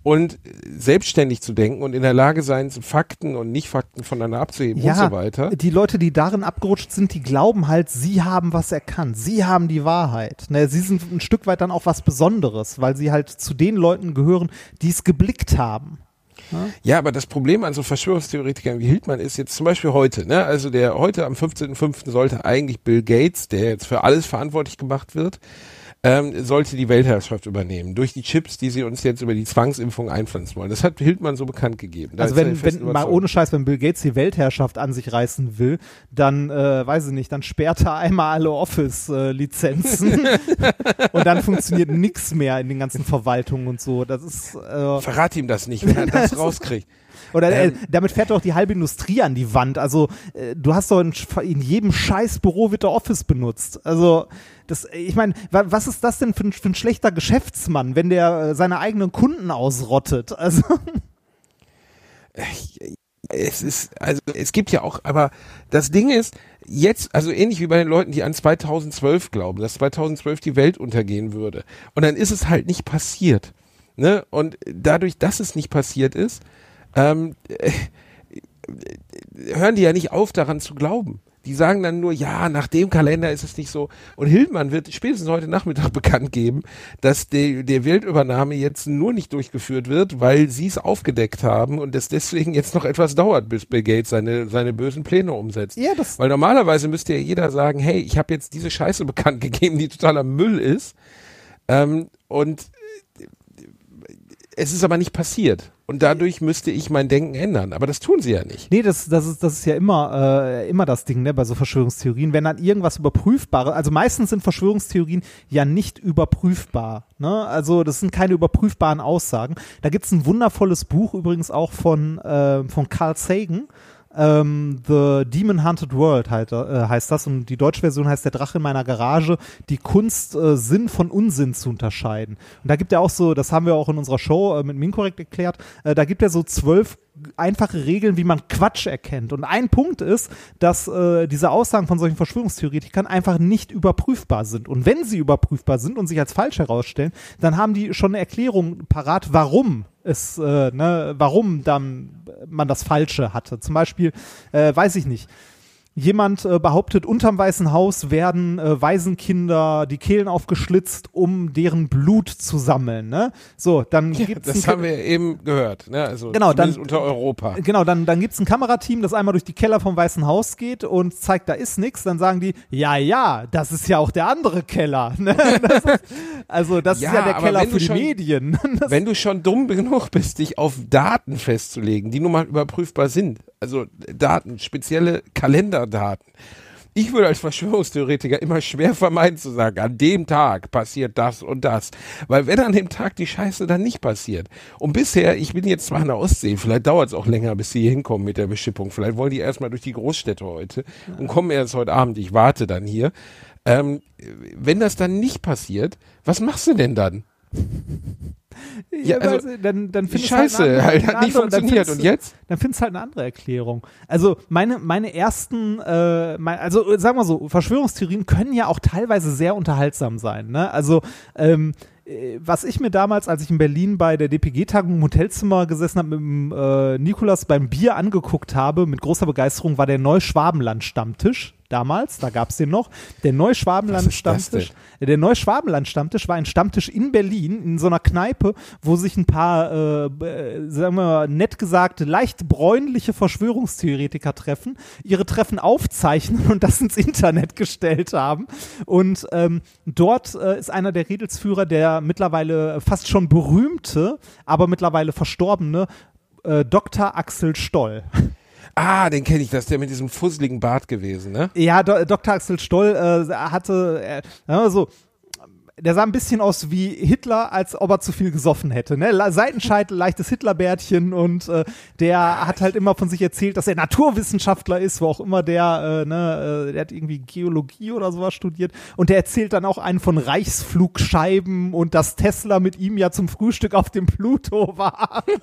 und selbstständig zu denken und in der Lage sein, Fakten und Nicht-Fakten voneinander abzuheben und so weiter. Die Leute, die darin abgerutscht sind, die glauben halt, sie haben was erkannt. Sie haben die Wahrheit. Ne, sie sind ein Stück weit dann auch was Besonderes, weil sie halt zu den Leuten gehören, die es geblickt haben. Ja, aber das Problem an so Verschwörungstheoretikern wie Hildmann ist jetzt zum Beispiel heute, ne? Also der heute am 15.05. sollte eigentlich Bill Gates, der jetzt für alles verantwortlich gemacht wird, ähm, sollte die Weltherrschaft übernehmen. Durch die Chips, die sie uns jetzt über die Zwangsimpfung einpflanzen wollen. Das hat Hildmann so bekannt gegeben. Da also wenn, wenn mal ohne Scheiß, wenn Bill Gates die Weltherrschaft an sich reißen will, dann äh, weiß ich nicht, dann sperrt er einmal alle Office-Lizenzen und dann funktioniert nichts mehr in den ganzen Verwaltungen und so. Das ist äh, Verrat ihm das nicht, wenn er das rauskriegt. Oder äh, Ähm. damit fährt doch die halbe Industrie an die Wand. Also äh, du hast doch in, in jedem Scheißbüro wird der Office benutzt. Also das, ich meine, wa, was ist das denn für ein, für ein schlechter Geschäftsmann, wenn der äh, seine eigenen Kunden ausrottet? Also Es ist, also es gibt ja auch, aber das Ding ist, jetzt, also ähnlich wie bei den Leuten, die an 2012 glauben, dass 2012 die Welt untergehen würde. Und dann ist es halt nicht passiert. Ne? Und dadurch, dass es nicht passiert ist, ähm, äh, hören die ja nicht auf, daran zu glauben. Die sagen dann nur, ja, nach dem Kalender ist es nicht so. Und Hildmann wird spätestens heute Nachmittag bekannt geben, dass die, der Weltübernahme jetzt nur nicht durchgeführt wird, weil sie es aufgedeckt haben und es deswegen jetzt noch etwas dauert, bis Bill Gates seine, seine bösen Pläne umsetzt. Ja, das- weil normalerweise müsste ja jeder sagen, hey, ich habe jetzt diese Scheiße bekannt gegeben, die totaler Müll ist. Ähm, und äh, es ist aber nicht passiert. Und dadurch müsste ich mein Denken ändern. Aber das tun sie ja nicht. Nee, das, das, ist, das ist ja immer, äh, immer das Ding, ne, bei so Verschwörungstheorien. Wenn dann irgendwas überprüfbares, also meistens sind Verschwörungstheorien ja nicht überprüfbar. Ne? Also das sind keine überprüfbaren Aussagen. Da gibt's ein wundervolles Buch übrigens auch von, äh, von Carl Sagan. Ähm, The Demon Hunted World halt, äh, heißt das und die deutsche Version heißt Der Drache in meiner Garage, die Kunst, äh, Sinn von Unsinn zu unterscheiden. Und da gibt er auch so, das haben wir auch in unserer Show äh, mit Minkorrekt erklärt, äh, da gibt er so zwölf einfache Regeln, wie man Quatsch erkennt. Und ein Punkt ist, dass äh, diese Aussagen von solchen Verschwörungstheoretikern einfach nicht überprüfbar sind. Und wenn sie überprüfbar sind und sich als falsch herausstellen, dann haben die schon eine Erklärung parat, warum es, äh, ne, warum dann man das Falsche hatte. Zum Beispiel, äh, weiß ich nicht. Jemand äh, behauptet, unterm Weißen Haus werden äh, Waisenkinder die Kehlen aufgeschlitzt, um deren Blut zu sammeln. Ne? So, dann gibt's Das haben wir eben gehört. Ne? Also Genau, dann- unter Europa. Genau, dann, dann gibt's ein Kamerateam, das einmal durch die Keller vom Weißen Haus geht und zeigt, da ist nichts. Dann sagen die, ja, ja, das ist ja auch der andere Keller. Ne? Das ist, also das Ja, ist ja der Keller für die schon- Medien. Das, Wenn du schon dumm genug bist, dich auf Daten festzulegen, die nun mal überprüfbar sind, also Daten, spezielle Kalenderdaten. Ich würde als Verschwörungstheoretiker immer schwer vermeiden zu sagen, an dem Tag passiert das und das. Weil wenn an dem Tag die Scheiße dann nicht passiert. Und bisher, ich bin jetzt zwar in der Ostsee, vielleicht dauert es auch länger, bis sie hier hinkommen mit der Beschippung. Vielleicht wollen die erstmal durch die Großstädte heute und kommen erst heute Abend. Ich warte dann hier. Ähm, wenn das dann nicht passiert, was machst du denn dann? Ja, also, also, dann, dann findest Scheiße, halt, eine andere- halt, hat nicht andere- funktioniert. Und jetzt? Dann findest du halt eine andere Erklärung. Also meine, meine ersten, äh, mein, also sagen wir so, Verschwörungstheorien können ja auch teilweise sehr unterhaltsam sein. Ne? Also ähm, äh, was ich mir damals, als ich in Berlin bei der DPG-Tagung im Hotelzimmer gesessen habe, mit dem äh, Nikolas beim Bier angeguckt habe, mit großer Begeisterung, war der Neuschwabenland-Stammtisch. Damals, da gab's den noch. Der Neuschwabenland-Stammtisch. Der Neuschwabenland-Stammtisch war ein Stammtisch in Berlin, in so einer Kneipe, wo sich ein paar, äh, äh, sagen wir mal, nett gesagt, leicht bräunliche Verschwörungstheoretiker treffen, ihre Treffen aufzeichnen und das ins Internet gestellt haben. Und ähm, dort äh, ist einer der Redelsführer, der mittlerweile fast schon berühmte, aber mittlerweile verstorbene äh, Dr. Axel Stoll. Ah, den kenne ich, das ist der mit diesem fusseligen Bart gewesen, ne? Ja, Do Dr. Axel Stoll äh, hatte, äh, so, der sah ein bisschen aus wie Hitler, als ob er zu viel gesoffen hätte. Ne? Seitenscheitel, leichtes Hitlerbärtchen und äh, der hat halt immer von sich erzählt, dass er Naturwissenschaftler ist, wo auch immer der, äh, ne, äh, der hat irgendwie Geologie oder sowas studiert und der erzählt dann auch einen von Reichsflugscheiben und dass Tesla mit ihm ja zum Frühstück auf dem Pluto war.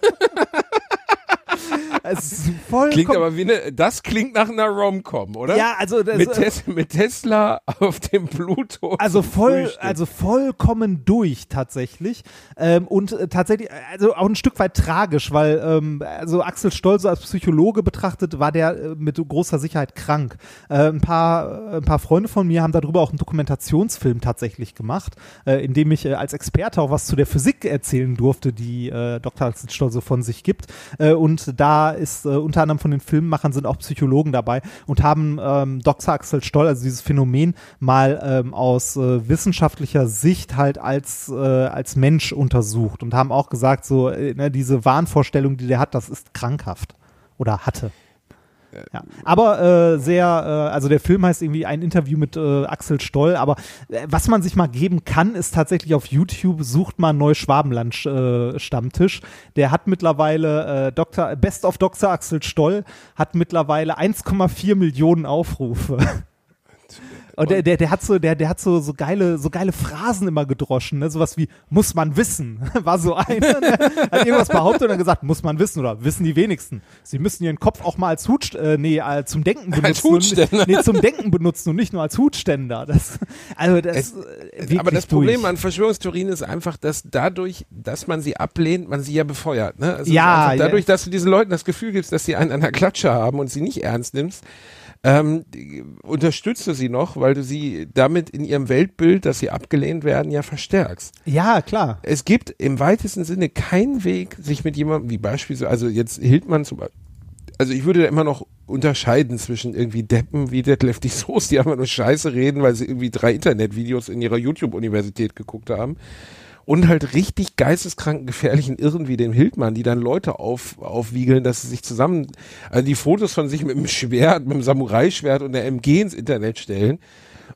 es ist vollkommen Klingt aber wie eine, das klingt nach einer Rom-Com, oder? Ja, also das, mit, Tes mit Tesla auf dem Pluto. also voll, Frühstück. also vollkommen durch tatsächlich ähm, und äh, tatsächlich, also auch ein Stück weit tragisch, weil ähm, also Axel Stoll so als Psychologe betrachtet war der äh, mit großer Sicherheit krank. Äh, ein paar, äh, ein paar Freunde von mir haben darüber auch einen Dokumentationsfilm tatsächlich gemacht, äh, in dem ich äh, als Experte auch was zu der Physik erzählen durfte, die äh, Dr. Axel Stoll so von sich gibt. Äh, und da ist äh, unter anderem von den Filmemachern sind auch Psychologen dabei und haben ähm, Dr. Axel Stoll, also dieses Phänomen, mal ähm, aus äh, wissenschaftlicher Sicht halt als, äh, als Mensch untersucht und haben auch gesagt, so äh, ne, diese Wahnvorstellung, die der hat, das ist krankhaft oder hatte. Ja. Aber äh, sehr, äh, also der Film heißt irgendwie ein Interview mit äh, Axel Stoll, aber äh, was man sich mal geben kann, ist tatsächlich auf YouTube, sucht mal Neuschwabenland äh, Stammtisch. Der hat mittlerweile äh, Dr. Best of Dr. Axel Stoll hat mittlerweile 1,4 Millionen Aufrufe. Und der, der, der hat so, der, der hat so, so geile, so geile Phrasen immer gedroschen, ne? Sowas wie, muss man wissen, war so einer, ne? hat irgendwas behauptet und dann gesagt, muss man wissen oder wissen die wenigsten. Sie müssen ihren Kopf auch mal als Hut, äh, nee, äh, zum Denken benutzen. Hutständer. Und, nee, zum Denken benutzen und nicht nur als Hutständer. Das, also das, Es- äh, Aber das Problem durch. an Verschwörungstheorien ist einfach, dass dadurch, dass man sie ablehnt, man sie ja befeuert. Ne? Also Ja, dadurch, ja. dass du diesen Leuten das Gefühl gibst, dass sie einen an der Klatsche haben und sie nicht ernst nimmst, ähm, unterstützt du sie noch, weil du sie damit in ihrem Weltbild, dass sie abgelehnt werden, ja verstärkst. Ja, klar. Es gibt im weitesten Sinne keinen Weg, sich mit jemandem, wie beispielsweise, also jetzt Hildmann zum Beispiel, also ich würde da immer noch unterscheiden zwischen irgendwie Deppen wie Detlef die Soße, die einfach nur Scheiße reden, weil sie irgendwie drei Internetvideos in ihrer YouTube-Universität geguckt haben. Und halt richtig geisteskranken, gefährlichen Irren wie dem Hildmann, die dann Leute auf, aufwiegeln, dass sie sich zusammen, also die Fotos von sich mit dem Schwert, mit dem Samurai-Schwert und der MG ins Internet stellen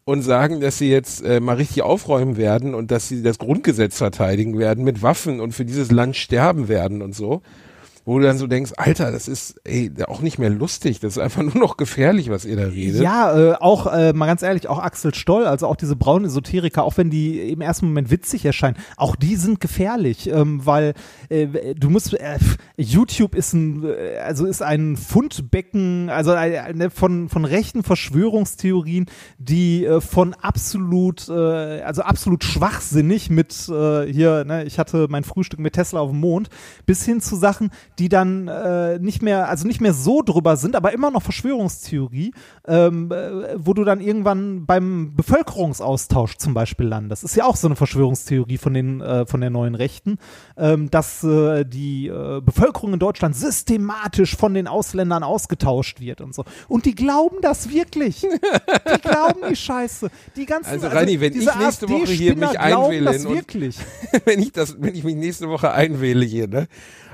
und sagen, dass sie jetzt äh, mal richtig aufräumen werden und dass sie das Grundgesetz verteidigen werden mit Waffen und für dieses Land sterben werden und so. Wo du dann so denkst, Alter, das ist ey, auch nicht mehr lustig, das ist einfach nur noch gefährlich, was ihr da redet. Ja, äh, auch äh, mal ganz ehrlich, auch Axel Stoll, also auch diese braunen Esoteriker, auch wenn die im ersten Moment witzig erscheinen, auch die sind gefährlich, ähm, weil äh, du musst, äh, YouTube ist ein, äh, also ist ein Fundbecken, also äh, eine von von rechten Verschwörungstheorien, die äh, von absolut, äh, also absolut schwachsinnig mit äh, hier, ne, ich hatte mein Frühstück mit Tesla auf dem Mond, bis hin zu Sachen, die dann äh, nicht mehr, also nicht mehr so drüber sind, aber immer noch Verschwörungstheorie, ähm, äh, wo du dann irgendwann beim Bevölkerungsaustausch zum Beispiel landest. Ist ja auch so eine Verschwörungstheorie von den äh, von der neuen Rechten, ähm, dass äh, die äh, Bevölkerung in Deutschland systematisch von den Ausländern ausgetauscht wird und so. Und die glauben das wirklich. Die glauben die Scheiße. Die ganzen Also, Reini, wenn diese ich nächste Woche hier mich einwähle das wirklich. wenn ich das, wenn ich mich nächste Woche einwähle hier, ne?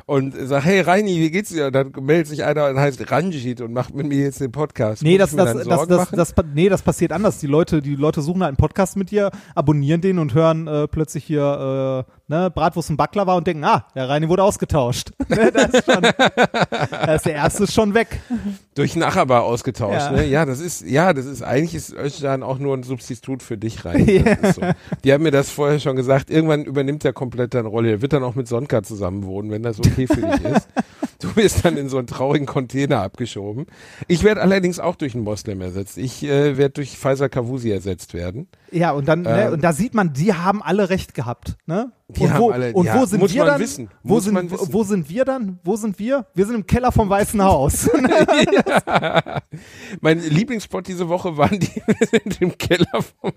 Und sag, hey Reini, wie geht's dir? Und dann meldet sich einer und heißt Ranjit und macht mit mir jetzt den Podcast. Nee, Muss das, das, das, das, das, nee, das passiert anders. Die Leute, die Leute suchen halt einen Podcast mit dir, abonnieren den und hören äh, plötzlich hier äh, ne, Bratwurst und Baklava und denken, ah, der Reini wurde ausgetauscht. Ne, da, ist schon, da ist der erste schon weg. Durch Nachbar ausgetauscht, Ja. ne? Ja, das ist, ja, das ist, eigentlich ist Özcan auch nur ein Substitut für dich rein. Das ist so. Die haben mir das vorher schon gesagt. Irgendwann übernimmt er komplett deine Rolle. Er wird dann auch mit Sonka zusammen wohnen, wenn das okay für dich ist. Du wirst dann in so einen traurigen Container abgeschoben. Ich werde allerdings auch durch einen Moslem ersetzt. Ich äh, werde durch Faisal Kavusi ersetzt werden. Ja, und dann, ne, Ähm. und da sieht man, die haben alle recht gehabt, ne? Die und haben wo, alle- und ja, wo sind muss wir man dann? wissen. Wo Muss sind, man wissen. wo sind wir dann? Wo sind wir? Wir sind im Keller vom Weißen Haus. Mein Lieblingsspot diese Woche waren die wir sind im Keller vom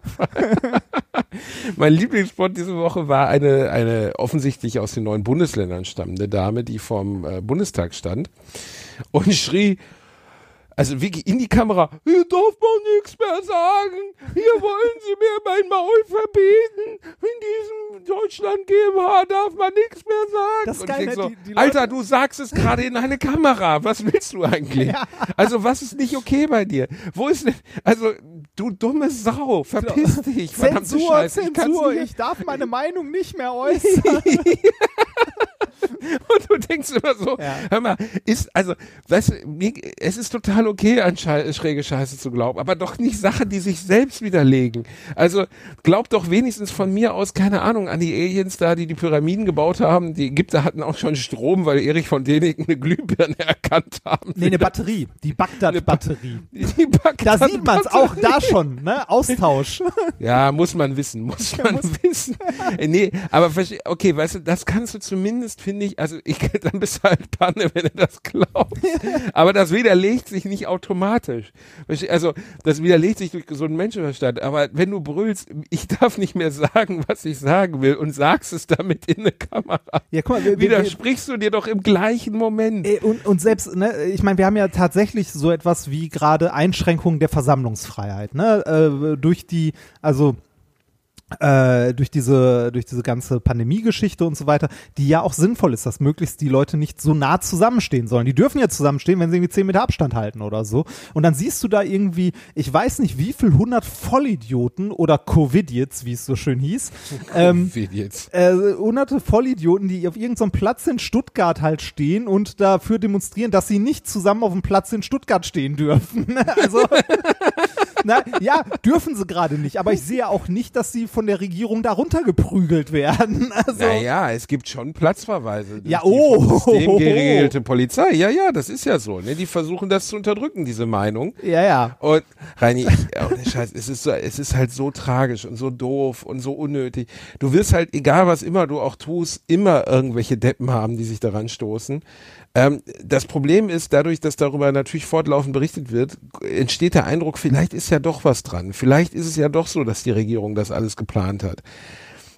Mein Lieblingsspot diese Woche war eine, eine offensichtlich aus den neuen Bundesländern stammende Dame, die vorm äh, Bundestag stand und schrie, also wirklich in die Kamera, hier darf man nichts mehr sagen, hier wollen sie mir mein Maul verbieten, in diesem Deutschland GmbH darf man nichts mehr sagen. Das und geil, so, Die- die Leute- Alter, du sagst es gerade in eine Kamera, was willst du eigentlich? Also was ist nicht okay bei dir? Wo ist denn, also du dumme Sau, verpiss dich, Zensur, Scheiße. Ich Zensur, ich darf meine Meinung nicht mehr äußern. Und du denkst immer so, Ja. hör mal, ist, also, weißt du, es ist total okay, an Schei schräge Scheiße zu glauben, aber doch nicht Sachen, die sich selbst widerlegen. Also, glaub doch wenigstens von mir aus, keine Ahnung, an die Aliens da, die die Pyramiden gebaut haben. Die Ägypter hatten auch schon Strom, weil Erich von Däniken eine Glühbirne erkannt haben. Nee, eine Batterie. Die Bagdad-Batterie. Bagdad- Da sieht man es auch da schon, ne? Austausch. Ja, muss man wissen, muss man wissen. Äh, nee, aber okay, weißt du, das kannst du zumindest, finde ich, also ich, dann bist du halt Panne, wenn du das glaubst. aber das widerlegt sich nicht automatisch. Also, das widerlegt sich durch gesunden Menschenverstand. Aber wenn du brüllst, ich darf nicht mehr sagen, was ich sagen will und sagst es damit in eine Kamera, Ja, guck mal, wir, wir, wir, widersprichst du dir doch im gleichen Moment. Und, und selbst, ne, ich meine, wir haben ja tatsächlich so etwas wie gerade Einschränkungen der Versammlungsfreiheit, ne, äh, durch die, also äh, durch diese durch diese ganze Pandemie-Geschichte und so weiter, die ja auch sinnvoll ist, dass möglichst die Leute nicht so nah zusammenstehen sollen. Die dürfen ja zusammenstehen, wenn sie irgendwie 10 Meter Abstand halten oder so. Und dann siehst du da irgendwie, ich weiß nicht, wie viel hundert Vollidioten oder Covidiots, wie es so schön hieß, ähm, äh, hunderte Vollidioten, die auf irgendeinem Platz in Stuttgart halt stehen und dafür demonstrieren, dass sie nicht zusammen auf dem Platz in Stuttgart stehen dürfen. also, na, ja, dürfen sie gerade nicht, aber ich sehe auch nicht, dass sie von der Regierung darunter geprügelt werden. Also, Naja, es gibt schon Platzverweise. Ja, die oh. System geregelte Polizei. Ja, ja, das ist ja so. Ne? Die versuchen das zu unterdrücken, diese Meinung. ja, ja. Und Reini, ich, oh, Scheiß, es ist so, es ist halt so tragisch und so doof und so unnötig. Du wirst halt, egal was immer du auch tust, immer irgendwelche Deppen haben, die sich daran stoßen. Ähm, das Problem ist, dadurch, dass darüber natürlich fortlaufend berichtet wird, entsteht der Eindruck, vielleicht ist ja doch was dran. Vielleicht ist es ja doch so, dass die Regierung das alles geplant hat.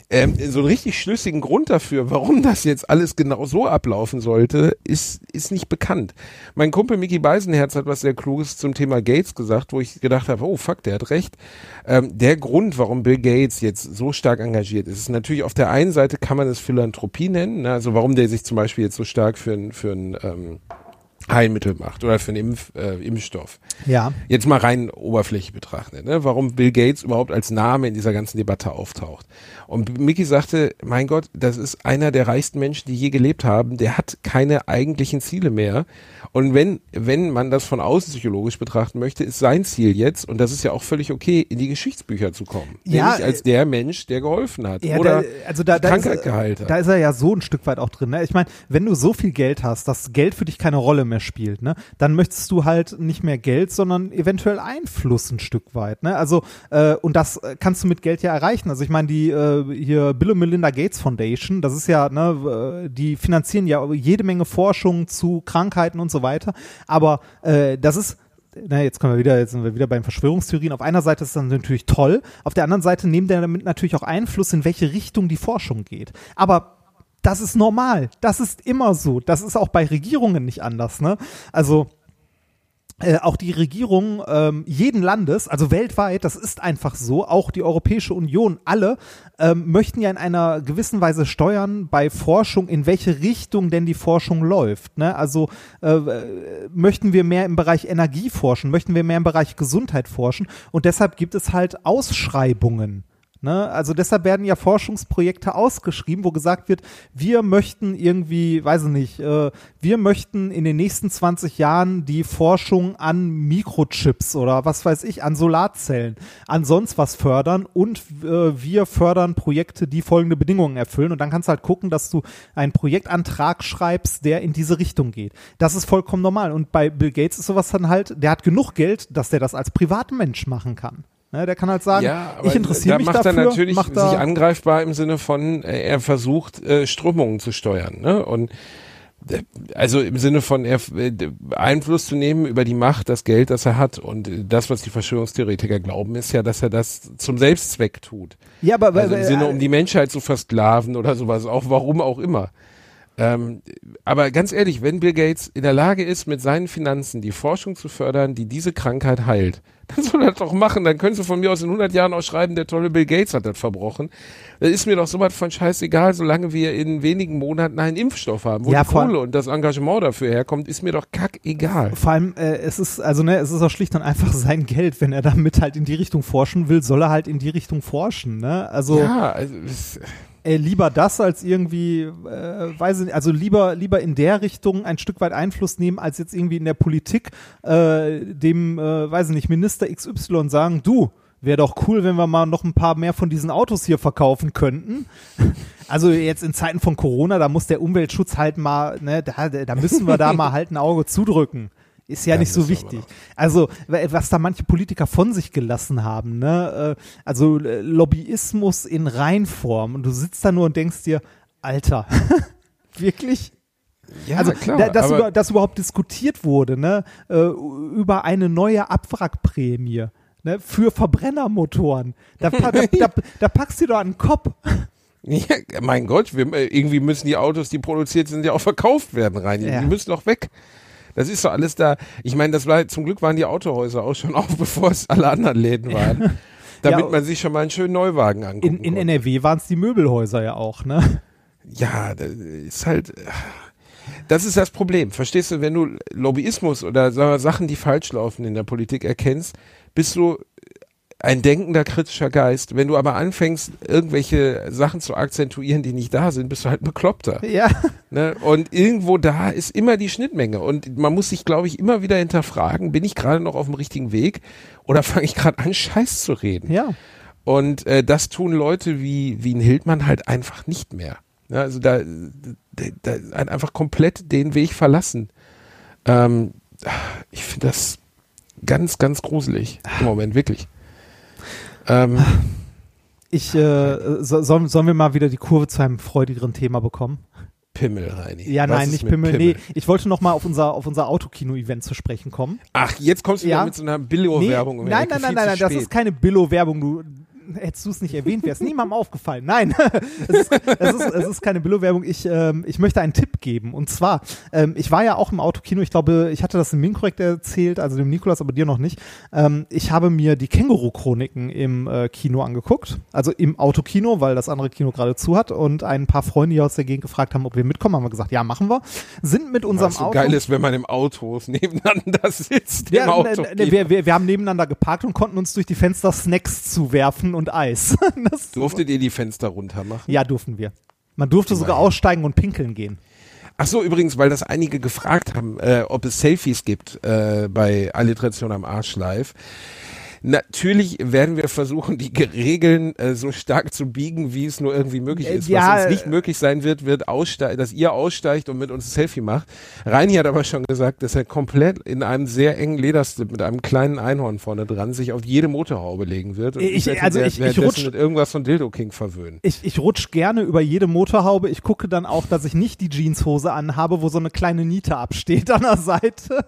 Ähm, so einen richtig schlüssigen Grund dafür, warum das jetzt alles genau so ablaufen sollte, ist, ist nicht bekannt. Mein Kumpel Mickey Beisenherz hat was sehr Kluges zum Thema Gates gesagt, wo ich gedacht habe, oh fuck, der hat recht. Ähm, der Grund, warum Bill Gates jetzt so stark engagiert ist, ist natürlich auf der einen Seite kann man es Philanthropie nennen, ne? also warum der sich zum Beispiel jetzt so stark für für ein ähm, Heilmittel macht oder für einen Impf, äh, Impfstoff Ja. jetzt mal rein oberflächlich betrachtet, ne? warum Bill Gates überhaupt als Name in dieser ganzen Debatte auftaucht. Und Mickey sagte, mein Gott, das ist einer der reichsten Menschen, die je gelebt haben, der hat keine eigentlichen Ziele mehr. Und wenn, wenn man das von außen psychologisch betrachten möchte, ist sein Ziel jetzt, und das ist ja auch völlig okay, in die Geschichtsbücher zu kommen. Ja, Nämlich als der Mensch, der geholfen hat. Ja, oder da, also da, da, ist, Krankheit er- geheilt hat. da ist er ja so ein Stück weit auch drin. Ne? Ich meine, wenn du so viel Geld hast, dass Geld für dich keine Rolle mehr spielt, ne, dann möchtest du halt nicht mehr Geld, sondern eventuell Einfluss ein Stück weit. Ne? Also äh, und das äh, kannst du mit Geld ja erreichen. Also ich meine, die äh, hier Bill und Melinda Gates Foundation, das ist ja, ne, äh, die finanzieren ja jede Menge Forschung zu Krankheiten und so weiter. Aber äh, das ist na, jetzt kommen wir wieder, jetzt sind wir wieder beim Verschwörungstheorien. Auf einer Seite ist das natürlich toll, auf der anderen Seite nehmen der damit natürlich auch Einfluss, in welche Richtung die Forschung geht. Aber das ist normal. Das ist immer so. Das ist auch bei Regierungen nicht anders, ne? Also, äh, auch die Regierung ähm, jeden Landes, also weltweit, das ist einfach so, auch die Europäische Union, alle ähm, möchten ja in einer gewissen Weise steuern bei Forschung, in welche Richtung denn die Forschung läuft. Ne? Also äh, möchten wir mehr im Bereich Energie forschen, möchten wir mehr im Bereich Gesundheit forschen und deshalb gibt es halt Ausschreibungen. Ne? Also deshalb werden ja Forschungsprojekte ausgeschrieben, wo gesagt wird, wir möchten irgendwie, weiß ich nicht, äh, wir möchten in den nächsten 20 Jahren die Forschung an Mikrochips oder was weiß ich, an Solarzellen, an sonst was fördern und äh, wir fördern Projekte, die folgende Bedingungen erfüllen und dann kannst du halt gucken, dass du einen Projektantrag schreibst, der in diese Richtung geht. Das ist vollkommen normal und bei Bill Gates ist sowas dann halt, der hat genug Geld, dass der das als Privatmensch machen kann. Ne, der kann halt sagen, Ja, ich interessiere mich macht dafür. er natürlich mach sich da, angreifbar im Sinne von, äh, er versucht äh, Strömungen zu steuern, ne? Und äh, also im Sinne von er, Einfluss zu nehmen über die Macht, das Geld, das er hat. Und das, was die Verschwörungstheoretiker glauben, ist ja, dass er das zum Selbstzweck tut. ja, aber Also im Sinne, um die Menschheit zu versklaven oder sowas, auch warum auch immer. Ähm, aber ganz ehrlich, wenn Bill Gates in der Lage ist, mit seinen Finanzen die Forschung zu fördern, die diese Krankheit heilt, dann soll er das doch machen. Dann können sie von mir aus in 100 Jahren auch schreiben, der tolle Bill Gates hat das verbrochen. Das ist mir doch so was von scheißegal, solange wir in wenigen Monaten einen Impfstoff haben. Wo Ja, die Kohle und das Engagement dafür herkommt, ist mir doch kackegal. vor allem, äh, es ist, also ne, es ist auch schlicht und einfach sein Geld. Wenn er damit halt in die Richtung forschen will, soll er halt in die Richtung forschen, ne? Also Ja, also, es- Äh, lieber das als irgendwie, äh, weiß ich nicht, also lieber, lieber in der Richtung ein Stück weit Einfluss nehmen, als jetzt irgendwie in der Politik äh, dem, äh, weiß ich nicht, Minister XY sagen, du, wäre doch cool, wenn wir mal noch ein paar mehr von diesen Autos hier verkaufen könnten. Also jetzt in Zeiten von Corona, da muss der Umweltschutz halt mal, ne, da, da müssen wir da mal halt ein Auge zudrücken. Ist ja, Ja, nicht so wichtig. Also, wa- was da manche Politiker von sich gelassen haben, ne? äh, Also äh, Lobbyismus in Reinform. Und du sitzt da nur und denkst dir, Alter, wirklich? Ja, also, klar. da, dass, über, dass überhaupt diskutiert wurde, ne? Äh, über eine neue Abwrackprämie. Ne, für Verbrennermotoren. Da, da, da, da packst du doch den Kopf. ja, mein Gott, wir, irgendwie müssen die Autos, die produziert sind, ja auch verkauft werden rein. Ja. Die müssen doch weg. Das ist doch alles da. Ich meine, das war zum Glück waren die Autohäuser auch schon auf, bevor es alle anderen Läden waren. Damit Ja, man sich schon mal einen schönen Neuwagen angucken In, in. NRW waren es die Möbelhäuser ja auch, ne? Ja, das ist halt. Das ist das Problem. Verstehst du, wenn du Lobbyismus oder Sachen, die falsch laufen in der Politik erkennst, bist du ein denkender kritischer Geist. Wenn du aber anfängst, irgendwelche Sachen zu akzentuieren, die nicht da sind, bist du halt Bekloppter. Ja. Ne? Und irgendwo da ist immer die Schnittmenge. Und man muss sich, glaube ich, immer wieder hinterfragen, bin ich gerade noch auf dem richtigen Weg oder fange ich gerade an, Scheiß zu reden? Ja. Und äh, das tun Leute wie, wie ein Hildmann halt einfach nicht mehr. Ja, also da, da, da einfach komplett den Weg verlassen. Ähm, ich finde das ganz, ganz gruselig im Moment, wirklich. Ähm, Ich, äh, so, sollen, sollen wir mal wieder die Kurve zu einem freudigeren Thema bekommen? Pimmel, Reini. Ja, Was nein, nicht mit Pimmel. Nee, ich wollte noch mal auf unser, auf unser Autokino-Event zu sprechen kommen. Ach, jetzt kommst du Ja. wieder mit so einer Billo-Werbung. um die nein, nein, nein, nein, nein, das ist keine Billo-Werbung. Du hättest du es nicht erwähnt, wäre es niemandem aufgefallen. Nein, es ist, es ist, es ist keine Billo-Werbung. Ich, ähm, ich möchte einen Tipp geben. Und zwar, ähm, ich war ja auch im Autokino. Ich glaube, ich hatte das dem Minkorrekt erzählt, also dem Nikolas, aber dir noch nicht. Ähm, ich habe mir die Känguru-Chroniken im äh, Kino angeguckt. Also im Autokino, weil das andere Kino gerade zu hat. Und ein paar Freunde hier aus der Gegend gefragt haben, ob wir mitkommen. Haben wir gesagt, ja, machen wir. Sind mit unserem Was so Auto. geil ist, wenn man im Auto nebeneinander sitzt. Ja, im ne, ne, wir, wir, wir haben nebeneinander geparkt und konnten uns durch die Fenster Snacks zuwerfen und Eis. Das, Durftet ihr die Fenster runter machen? ja, durften wir. Man durfte sogar Immerhin. aussteigen und pinkeln gehen. Ach so, übrigens, weil das einige gefragt haben, äh, ob es Selfies gibt äh, bei Alliteration am Arsch live. Natürlich werden wir versuchen, die Regeln äh, so stark zu biegen, wie es nur irgendwie möglich Äh, ist. ja, Was uns nicht äh, möglich sein wird, wird dass ihr aussteigt und mit uns ein Selfie macht. Reini hat aber schon gesagt, dass er komplett in einem sehr engen Lederslip mit einem kleinen Einhorn vorne dran sich auf jede Motorhaube legen wird. Und Ich- ihn also ich- ich rutsch- mit irgendwas von Dildo King verwöhnen. Ich, ich rutsch gerne über jede Motorhaube. Ich gucke dann auch, dass ich nicht die Jeanshose anhabe, wo so eine kleine Niete absteht an der Seite.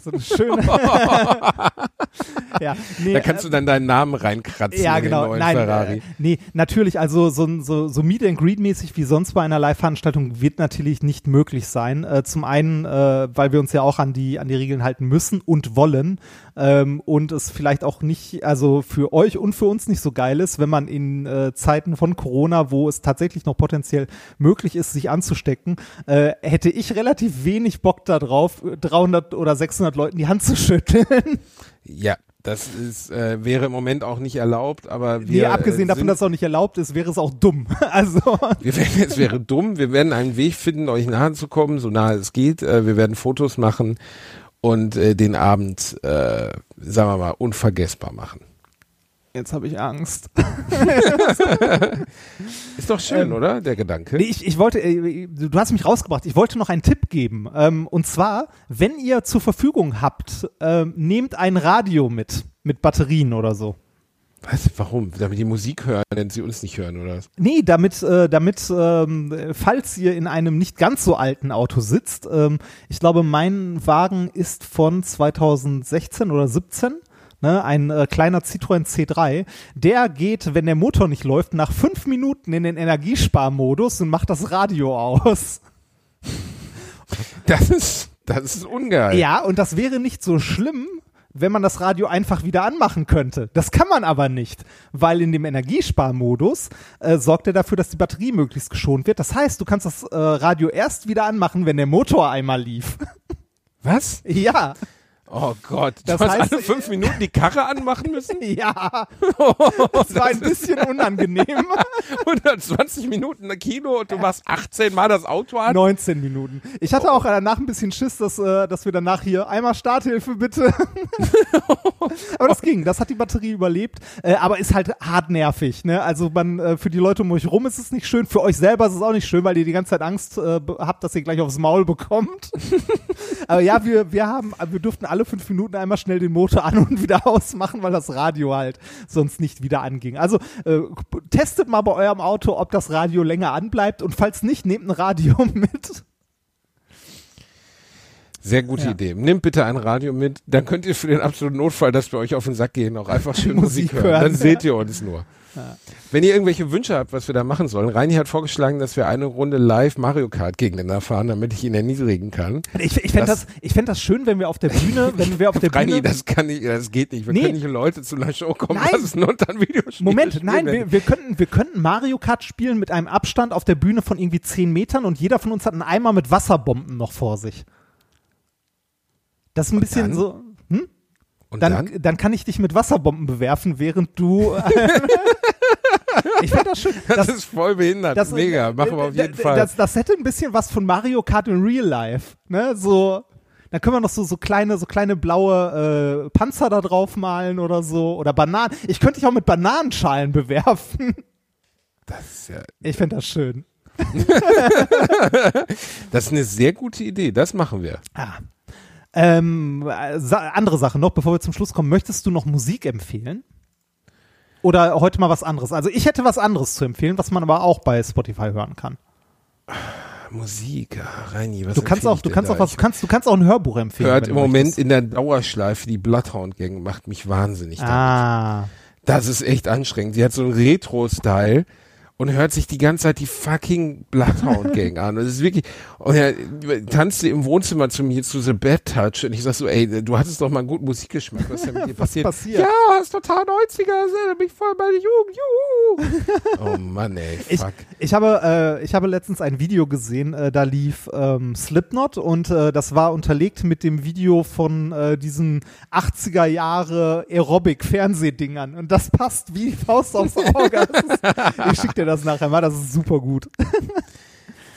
So eine schöne. ja, nee, Da kannst äh, du dann deinen Namen reinkratzen ja, in den genau. neuen Nein, Ferrari. Äh, nee, natürlich, also so, so, so Meet and Greet mäßig wie sonst bei einer Live-Veranstaltung wird natürlich nicht möglich sein. Äh, zum einen, äh, weil wir uns ja auch an die, an die Regeln halten müssen und wollen. Ähm, und es vielleicht auch nicht, also für euch und für uns nicht so geil ist, wenn man in äh, Zeiten von Corona, wo es tatsächlich noch potenziell möglich ist, sich anzustecken, äh, hätte ich relativ wenig Bock darauf, 300 oder 600 Leuten die Hand zu schütteln. Ja, das ist, äh, wäre im Moment auch nicht erlaubt, aber Nee, wir. abgesehen äh, davon, sind, dass es auch nicht erlaubt ist, wäre es auch dumm. Also, wir werden, es wäre dumm. Wir werden einen Weg finden, euch nahe zu kommen, so nahe es geht. Äh, wir werden Fotos machen und äh, den Abend, äh, sagen wir mal, unvergessbar machen. jetzt habe ich Angst. Ist doch schön, Ähm, oder? Der Gedanke. Nee, ich, ich wollte, äh, du hast mich rausgebracht. Ich wollte noch einen Tipp geben. Ähm, und zwar, wenn ihr zur Verfügung habt, ähm, nehmt ein Radio mit, mit Batterien oder so. Was? Warum? Damit die Musik hören, wenn sie uns nicht hören, oder was? Nee, damit, äh, damit ähm, falls ihr in einem nicht ganz so alten Auto sitzt, ähm, ich glaube, mein Wagen ist von 2016 oder 17. Ne, ein äh, kleiner Citroën C3, der geht, wenn der Motor nicht läuft, nach fünf Minuten in den Energiesparmodus und macht das Radio aus. Das ist, das ist ungeil. Ja, und das wäre nicht so schlimm, wenn man das Radio einfach wieder anmachen könnte. Das kann man aber nicht, weil in dem Energiesparmodus äh, sorgt er dafür, dass die Batterie möglichst geschont wird. Das heißt, du kannst das äh, Radio erst wieder anmachen, wenn der Motor einmal lief. Was? ja, Oh Gott. Du Das hast heißt, alle fünf Minuten die Karre anmachen müssen? ja. Das war ein bisschen unangenehm. 120 Minuten im Kino und du machst 18 Mal das Auto an. 19 Minuten. Ich hatte auch danach ein bisschen Schiss, dass, äh, dass wir danach hier einmal Starthilfe bitte. aber das ging, das hat die Batterie überlebt, äh, aber ist halt hart nervig. Ne? Also man, äh, für die Leute um euch rum ist es nicht schön, für euch selber ist es auch nicht schön, weil ihr die ganze Zeit Angst äh, habt, dass ihr gleich aufs Maul bekommt. aber ja, wir, wir haben, wir durften alle fünf Minuten einmal schnell den Motor an und wieder ausmachen, weil das Radio halt sonst nicht wieder anging. Also äh, testet mal bei eurem Auto, ob das Radio länger anbleibt und falls nicht, nehmt ein Radio mit. Sehr gute Ja. Idee. Nehmt bitte ein Radio mit, dann könnt ihr für den absoluten Notfall, dass wir euch auf den Sack gehen, auch einfach schön Musik, hören. hören. Dann seht ihr uns nur. Wenn ihr irgendwelche Wünsche habt, was wir da machen sollen, Reini hat vorgeschlagen, dass wir eine Runde live Mario Kart gegeneinander fahren, damit ich ihn erniedrigen kann. Ich, ich fände Das- das, ich fänd das schön, wenn wir auf der Bühne, wenn wir auf der Reini, Bühne. das kann nicht, das geht nicht. Wir Nee. können nicht Leute zu einer Show kommen Nein. lassen und dann Videospiele Moment, spielen. nein, wir, wir, könnten, wir könnten Mario Kart spielen mit einem Abstand auf der Bühne von irgendwie 10 Metern und jeder von uns hat einen Eimer mit Wasserbomben noch vor sich. Das ist ein bisschen dann? so. Hm? und Dann, dann? dann? kann ich dich mit Wasserbomben bewerfen, während du. ich finde das schön. Das, ist voll behindert. das- Mega, machen wir auf jeden das, Fall. Das, das hätte ein bisschen was von Mario Kart in Real Life. Ne? So. Da können wir noch so, so kleine, so kleine blaue äh, Panzer da drauf malen oder so. Oder Bananen. Ich könnte dich auch mit Bananenschalen bewerfen. das, ist ja, Ich finde das schön. das ist eine sehr gute Idee. Das machen wir. Ah. Ähm, äh, sa andere Sache noch, bevor wir zum Schluss kommen. Möchtest du noch Musik empfehlen? Oder heute mal was anderes? Also ich hätte was anderes zu empfehlen, was man aber auch bei Spotify hören kann. Musik, ah, Reini, was Du kannst auch, du kannst auch was, kannst, du kannst auch ein Hörbuch empfehlen. hört im Moment möchtest. in der Dauerschleife die Bloodhound-Gang, macht mich wahnsinnig. damit. Ah. Das ist echt anstrengend. Die hat so einen Retro-Style und hört sich die ganze Zeit die fucking Bloodhound-Gang an. Und es ist wirklich, und er tanzte im Wohnzimmer zu mir zu The Bad Touch und ich sag so, ey, du hattest doch mal einen guten Musikgeschmack. Was ist denn mit dir passiert? passiert? Ja, ist total 90er, das erinnert mich voll meine Jugend, juhu. oh Mann, ey, Ich, fuck. ich, habe, äh, ich habe letztens ein Video gesehen, äh, da lief ähm, Slipknot und äh, das war unterlegt mit dem Video von äh, diesen 80er Jahre Aerobic-Fernsehdingern und das passt wie die Faust aufs Auge. Ist, ich schicke dir das nachher mal, das ist super gut.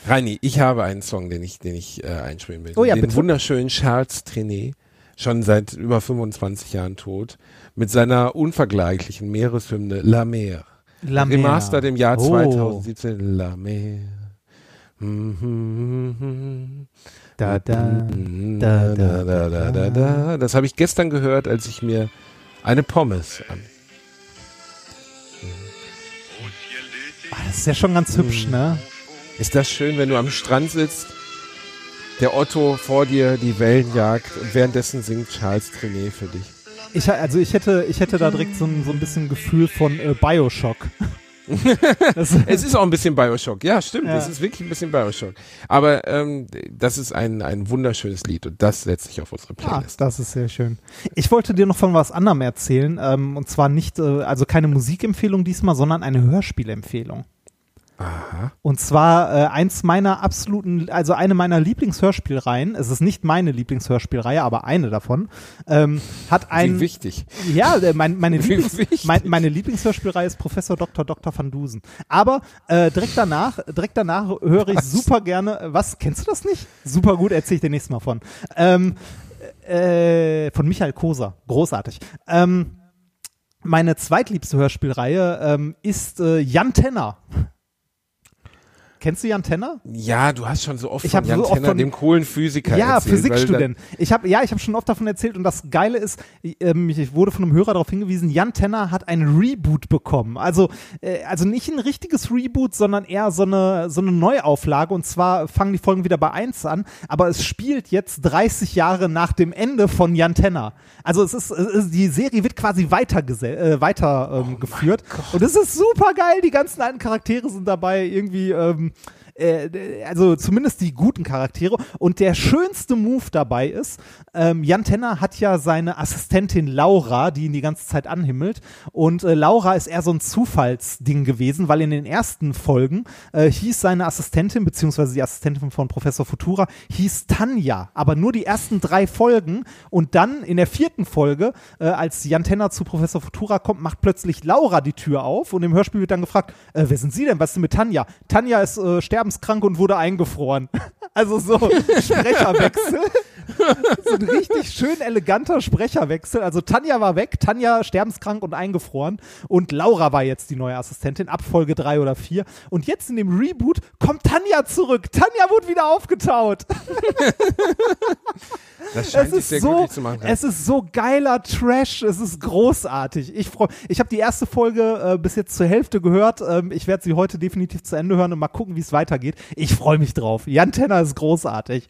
Reini, ich habe einen Song, den ich, den ich äh, einspielen will. Oh ja, den bitte. wunderschönen Charles Trenet, schon seit über 25 Jahren tot, mit seiner unvergleichlichen Meereshymne La Mer. La Mer. Remastered im Jahr Oh. 2017. La Mer. Mhm. Da, da, Da, da, da, da, da, da. Das habe ich gestern gehört, als ich mir eine Pommes an. Ah, das ist ja schon ganz hübsch, ne? Ist das schön, wenn du am Strand sitzt, der Otto vor dir die Wellen jagt und währenddessen singt Charles Trenet für dich? Ich, also ich hätte, ich hätte da direkt so ein, so ein bisschen Gefühl von äh, Bioshock. Es ist auch ein bisschen Bioshock, ja, stimmt. Ja. Es ist wirklich ein bisschen Bioshock. Aber ähm, das ist ein, ein wunderschönes Lied und das setze ich auf unsere Ah, Playlist. das ist sehr schön. Ich wollte dir noch von was anderem erzählen, ähm, und zwar nicht, äh, also keine Musikempfehlung diesmal, sondern eine Hörspielempfehlung. Aha. Und zwar äh, eins meiner absoluten, also eine meiner Lieblingshörspielreihen, es ist nicht meine Lieblingshörspielreihe, aber eine davon, ähm, hat ein, Wie wichtig. ja, äh, mein, meine, Lieblings, mein, meine Lieblingshörspielreihe ist Professor Dr. Dr. van Dusen. Aber äh, direkt danach, direkt danach höre ich super gerne, äh, was, kennst du das nicht? Super gut, erzähle ich dir nächstes Mal von. Ähm, äh, von Michael Koser, großartig. Ähm, meine zweitliebste Hörspielreihe ähm, ist äh, Jan Tenner. Kennst du Jan Tenner? Ja, du hast schon so oft Ich von hab Jan so oft Tenner, von- dem coolen Physiker Ja, erzählt, Physikstudent. Ich habe ja, ich habe schon oft davon erzählt und das Geile ist, ähm, ich wurde von einem Hörer darauf hingewiesen, Jan Tenner hat ein Reboot bekommen. Also, äh, also nicht ein richtiges Reboot, sondern eher so eine so eine Neuauflage. Und zwar fangen die Folgen wieder bei 1 an, aber es spielt jetzt 30 Jahre nach dem Ende von Jan Tenner. Also es ist, es ist die Serie wird quasi weiter äh, weiter Oh ähm, geführt und es ist super geil. Die ganzen alten Charaktere sind dabei irgendwie. Ähm, äh, also zumindest die guten Charaktere. Und der schönste Move dabei ist, ähm, Jan Tenner hat ja seine Assistentin Laura, die ihn die ganze Zeit anhimmelt. Und äh, Laura ist eher so ein Zufallsding gewesen, weil in den ersten Folgen äh, hieß seine Assistentin, beziehungsweise die Assistentin von Professor Futura, hieß Tanja. Aber nur die ersten drei Folgen. Und dann in der vierten Folge, äh, als Jan Tenner zu Professor Futura kommt, macht plötzlich Laura die Tür auf. Und im Hörspiel wird dann gefragt, äh, wer sind Sie denn? Was ist denn mit Tanja? Tanja ist äh, sterbenskrank und wurde eingefroren. Also so Sprecherwechsel. So ein richtig schön eleganter Sprecherwechsel. Also Tanja war weg, Tanja sterbenskrank und eingefroren und Laura war jetzt die neue Assistentin ab Folge 3 oder 4 und jetzt in dem Reboot kommt Tanja zurück. Tanja wurde wieder aufgetaut. Das scheint Es ist, sehr so, zu machen. es ist so geiler Trash, es ist großartig. Ich freue ich habe die erste Folge äh, bis jetzt zur Hälfte gehört. Ähm, ich werde sie heute definitiv zu Ende hören und mal gucken, wie es weitergeht. Ich freue mich drauf. Jan Tenner ist großartig.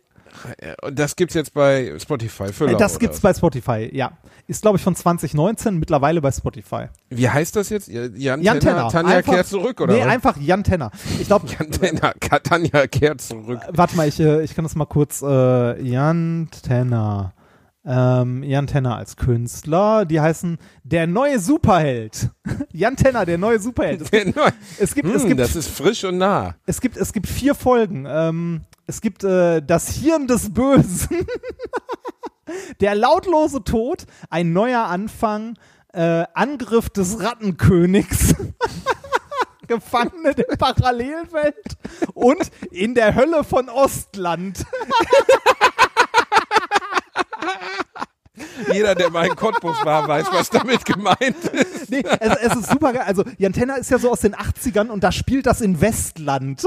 Und das gibt's jetzt bei Spotify für Äh, Lau, das gibt's bei Spotify, ja. Ist, glaube ich, von 2019, mittlerweile bei Spotify. Wie heißt das jetzt? Jan, Jan Tenner? Tanja Einfach- kehrt zurück, oder Nee, was? einfach Jan Tenner. Ich glaube, Jan Tenner, Tanja kehrt zurück. warte mal, ich, äh, ich kann das mal kurz, äh, Jan Tenner. Ähm, Jan Tenner als Künstler, die heißen Der neue Superheld. Jan Tenner, der neue Superheld. Es gibt, es gibt, es Hm, gibt das ist frisch und nah. Es gibt, es gibt vier Folgen. Ähm, es gibt äh, das Hirn des Bösen, der lautlose Tod, ein neuer Anfang, äh, Angriff des Rattenkönigs, Gefangene der Parallelwelt und in der Hölle von Ostland. Jeder, der mal in Cottbus war, weiß, was damit gemeint ist. Nee, es, es ist super geil. Also Jan Tenner ist ja so aus den 80ern und da spielt das in Westland.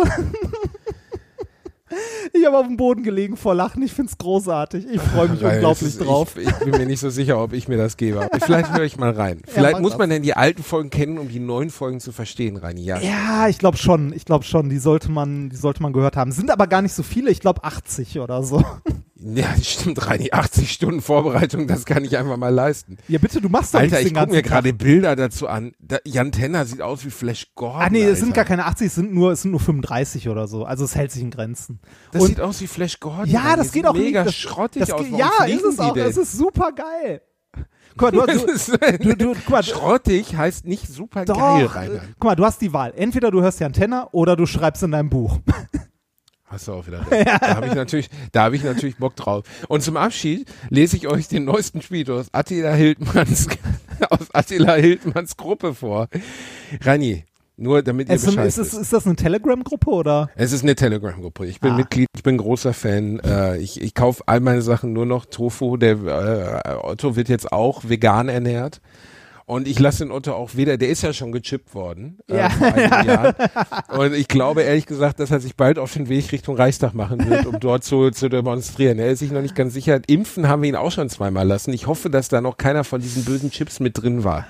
Ich habe auf dem Boden gelegen vor Lachen. Ich finde es großartig. Ich freue mich Weil unglaublich ist- drauf. Ich, ich bin mir nicht so sicher, ob ich mir das gebe. Vielleicht höre ich mal rein. Vielleicht mach muss das. man denn die alten Folgen kennen, um die neuen Folgen zu verstehen, Reini. Ja. Ja, ich glaube schon. Ich glaube schon. Die sollte man, die sollte man gehört haben. Sind aber gar nicht so viele. Ich glaube 80 oder so. Ja, stimmt, Reini. 80 Stunden Vorbereitung, das kann ich einfach mal leisten. Ja, bitte, du machst doch Alter, ich gucke mir gerade Bilder dazu an. Da, Jan Tenner sieht aus wie Flash Gordon. Ah nee, es sind gar keine 80, es sind nur, es sind nur 35 oder so. Also es hält sich in Grenzen. Das Und- sieht aus wie Flash Gordon. ja, das Die geht auch mega das, schrottig das, aus. geht- Warum Ja, ist es die auch. denn? Es ist super geil. Guck mal, du, Das du, du, guck mal, Schrottig heißt nicht super doch, geil, äh, Rainer. guck mal, du hast die Wahl. Entweder du hörst Jan Tenner oder du schreibst in deinem Buch. Hast du auch wieder recht. Da habe ich natürlich, da habe ich natürlich Bock drauf. Und zum Abschied lese ich euch den neuesten Tweet aus Attila Hildmanns, aus Attila Hildmanns Gruppe vor. Rani, nur damit ihr Es, Bescheid ist, ist, ist das eine Telegram-Gruppe oder? Es ist eine Telegram-Gruppe. Ich bin Ah. Mitglied, ich bin großer Fan. Äh, ich ich kaufe all meine Sachen nur noch Tofu. Der äh, Otto wird jetzt auch vegan ernährt. Und ich lasse den Otto auch weder, der ist ja schon gechippt worden äh, Ja. vor einigen Jahren. Und ich glaube ehrlich gesagt, dass er sich bald auf den Weg Richtung Reichstag machen wird, um dort zu, zu demonstrieren. Er ist sich noch nicht ganz sicher. Impfen haben wir ihn auch schon zweimal lassen. Ich hoffe, dass da noch keiner von diesen bösen Chips mit drin war.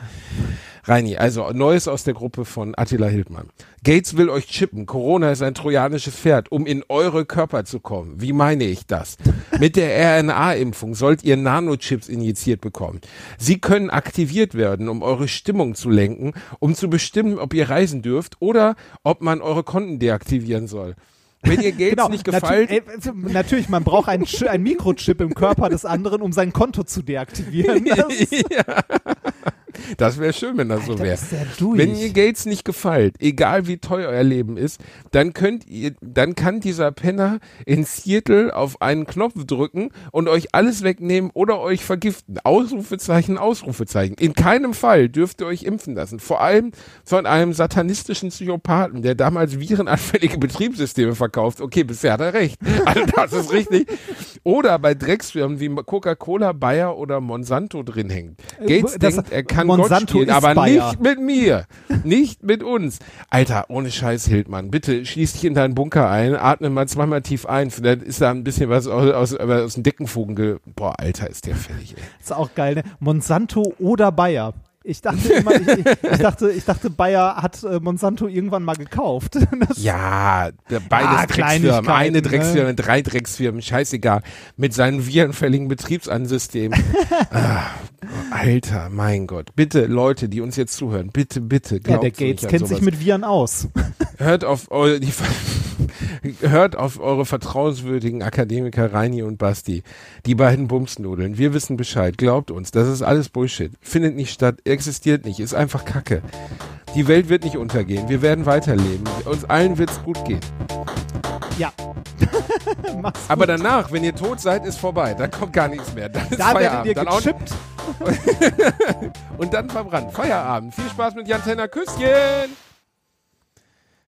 Reini, also Neues aus der Gruppe von Attila Hildmann. Gates will euch chippen. Corona ist ein trojanisches Pferd, um in eure Körper zu kommen. Wie meine ich das? Mit der RNA-Impfung sollt ihr Nanochips injiziert bekommen. Sie können aktiviert werden, um eure Stimmung zu lenken, um zu bestimmen, ob ihr reisen dürft oder ob man eure Konten deaktivieren soll. Wenn ihr Gates nicht natu- gefällt, äh, natürlich, man braucht einen, einen Mikrochip im Körper des anderen, um sein Konto zu deaktivieren. Ist, das wäre schön, wenn das so Alter, wäre. der durch. Wenn ihr Gates nicht gefällt, egal wie teuer euer Leben ist, dann könnt ihr, dann kann dieser Penner in Seattle auf einen Knopf drücken und euch alles wegnehmen oder euch vergiften. Ausrufezeichen, Ausrufezeichen. In keinem Fall dürft ihr euch impfen lassen. Vor allem von einem satanistischen Psychopathen, der damals virenanfällige Betriebssysteme verkauft. Okay, bisher hat er recht. Also das ist richtig. Oder bei Drecksfirmen wie Coca-Cola, Bayer oder Monsanto drin hängt. Gates Äh, das- denkt, er kann Monsanto spielen, ist aber Bayer. nicht mit mir. Nicht mit uns. Alter, ohne Scheiß, Hildmann. Bitte schließ dich in deinen Bunker ein, atme mal zweimal tief ein. Vielleicht ist da ein bisschen was aus, aus, aus dem Deckenfugen ge Boah, Alter, ist der fertig, ey. ist auch geil, ne? Monsanto oder Bayer. Ich dachte immer, ich, ich, dachte, ich dachte, Bayer hat äh, Monsanto irgendwann mal gekauft. Das, Ja, der- beides Ah, Drecksfirmen. Eine ne? Drecksfirma, drei Drecksfirmen, scheißegal. Mit seinem virenfälligen Betriebsansystem. ah, Alter, mein Gott. Bitte, Leute, die uns jetzt zuhören, bitte, bitte, ja, glaubt der nicht Gates kennt sowas. sich mit Viren aus. Hört auf eure, die, hört auf eure vertrauenswürdigen Akademiker Reini und Basti. Die beiden Bumsnudeln. Wir wissen Bescheid. Glaubt uns. Das ist alles Bullshit. Findet nicht statt. Existiert nicht. Ist einfach Kacke. Die Welt wird nicht untergehen. Wir werden weiterleben. Uns allen wird's gut gehen. Ja. Mach's Aber danach, wenn ihr tot seid, ist vorbei. Da kommt gar nichts mehr. Dann ist da werdet ihr Feierabend. Dann gechippt. und dann verbrannt. Feierabend. Viel Spaß mit Jan Tenner. Küsschen.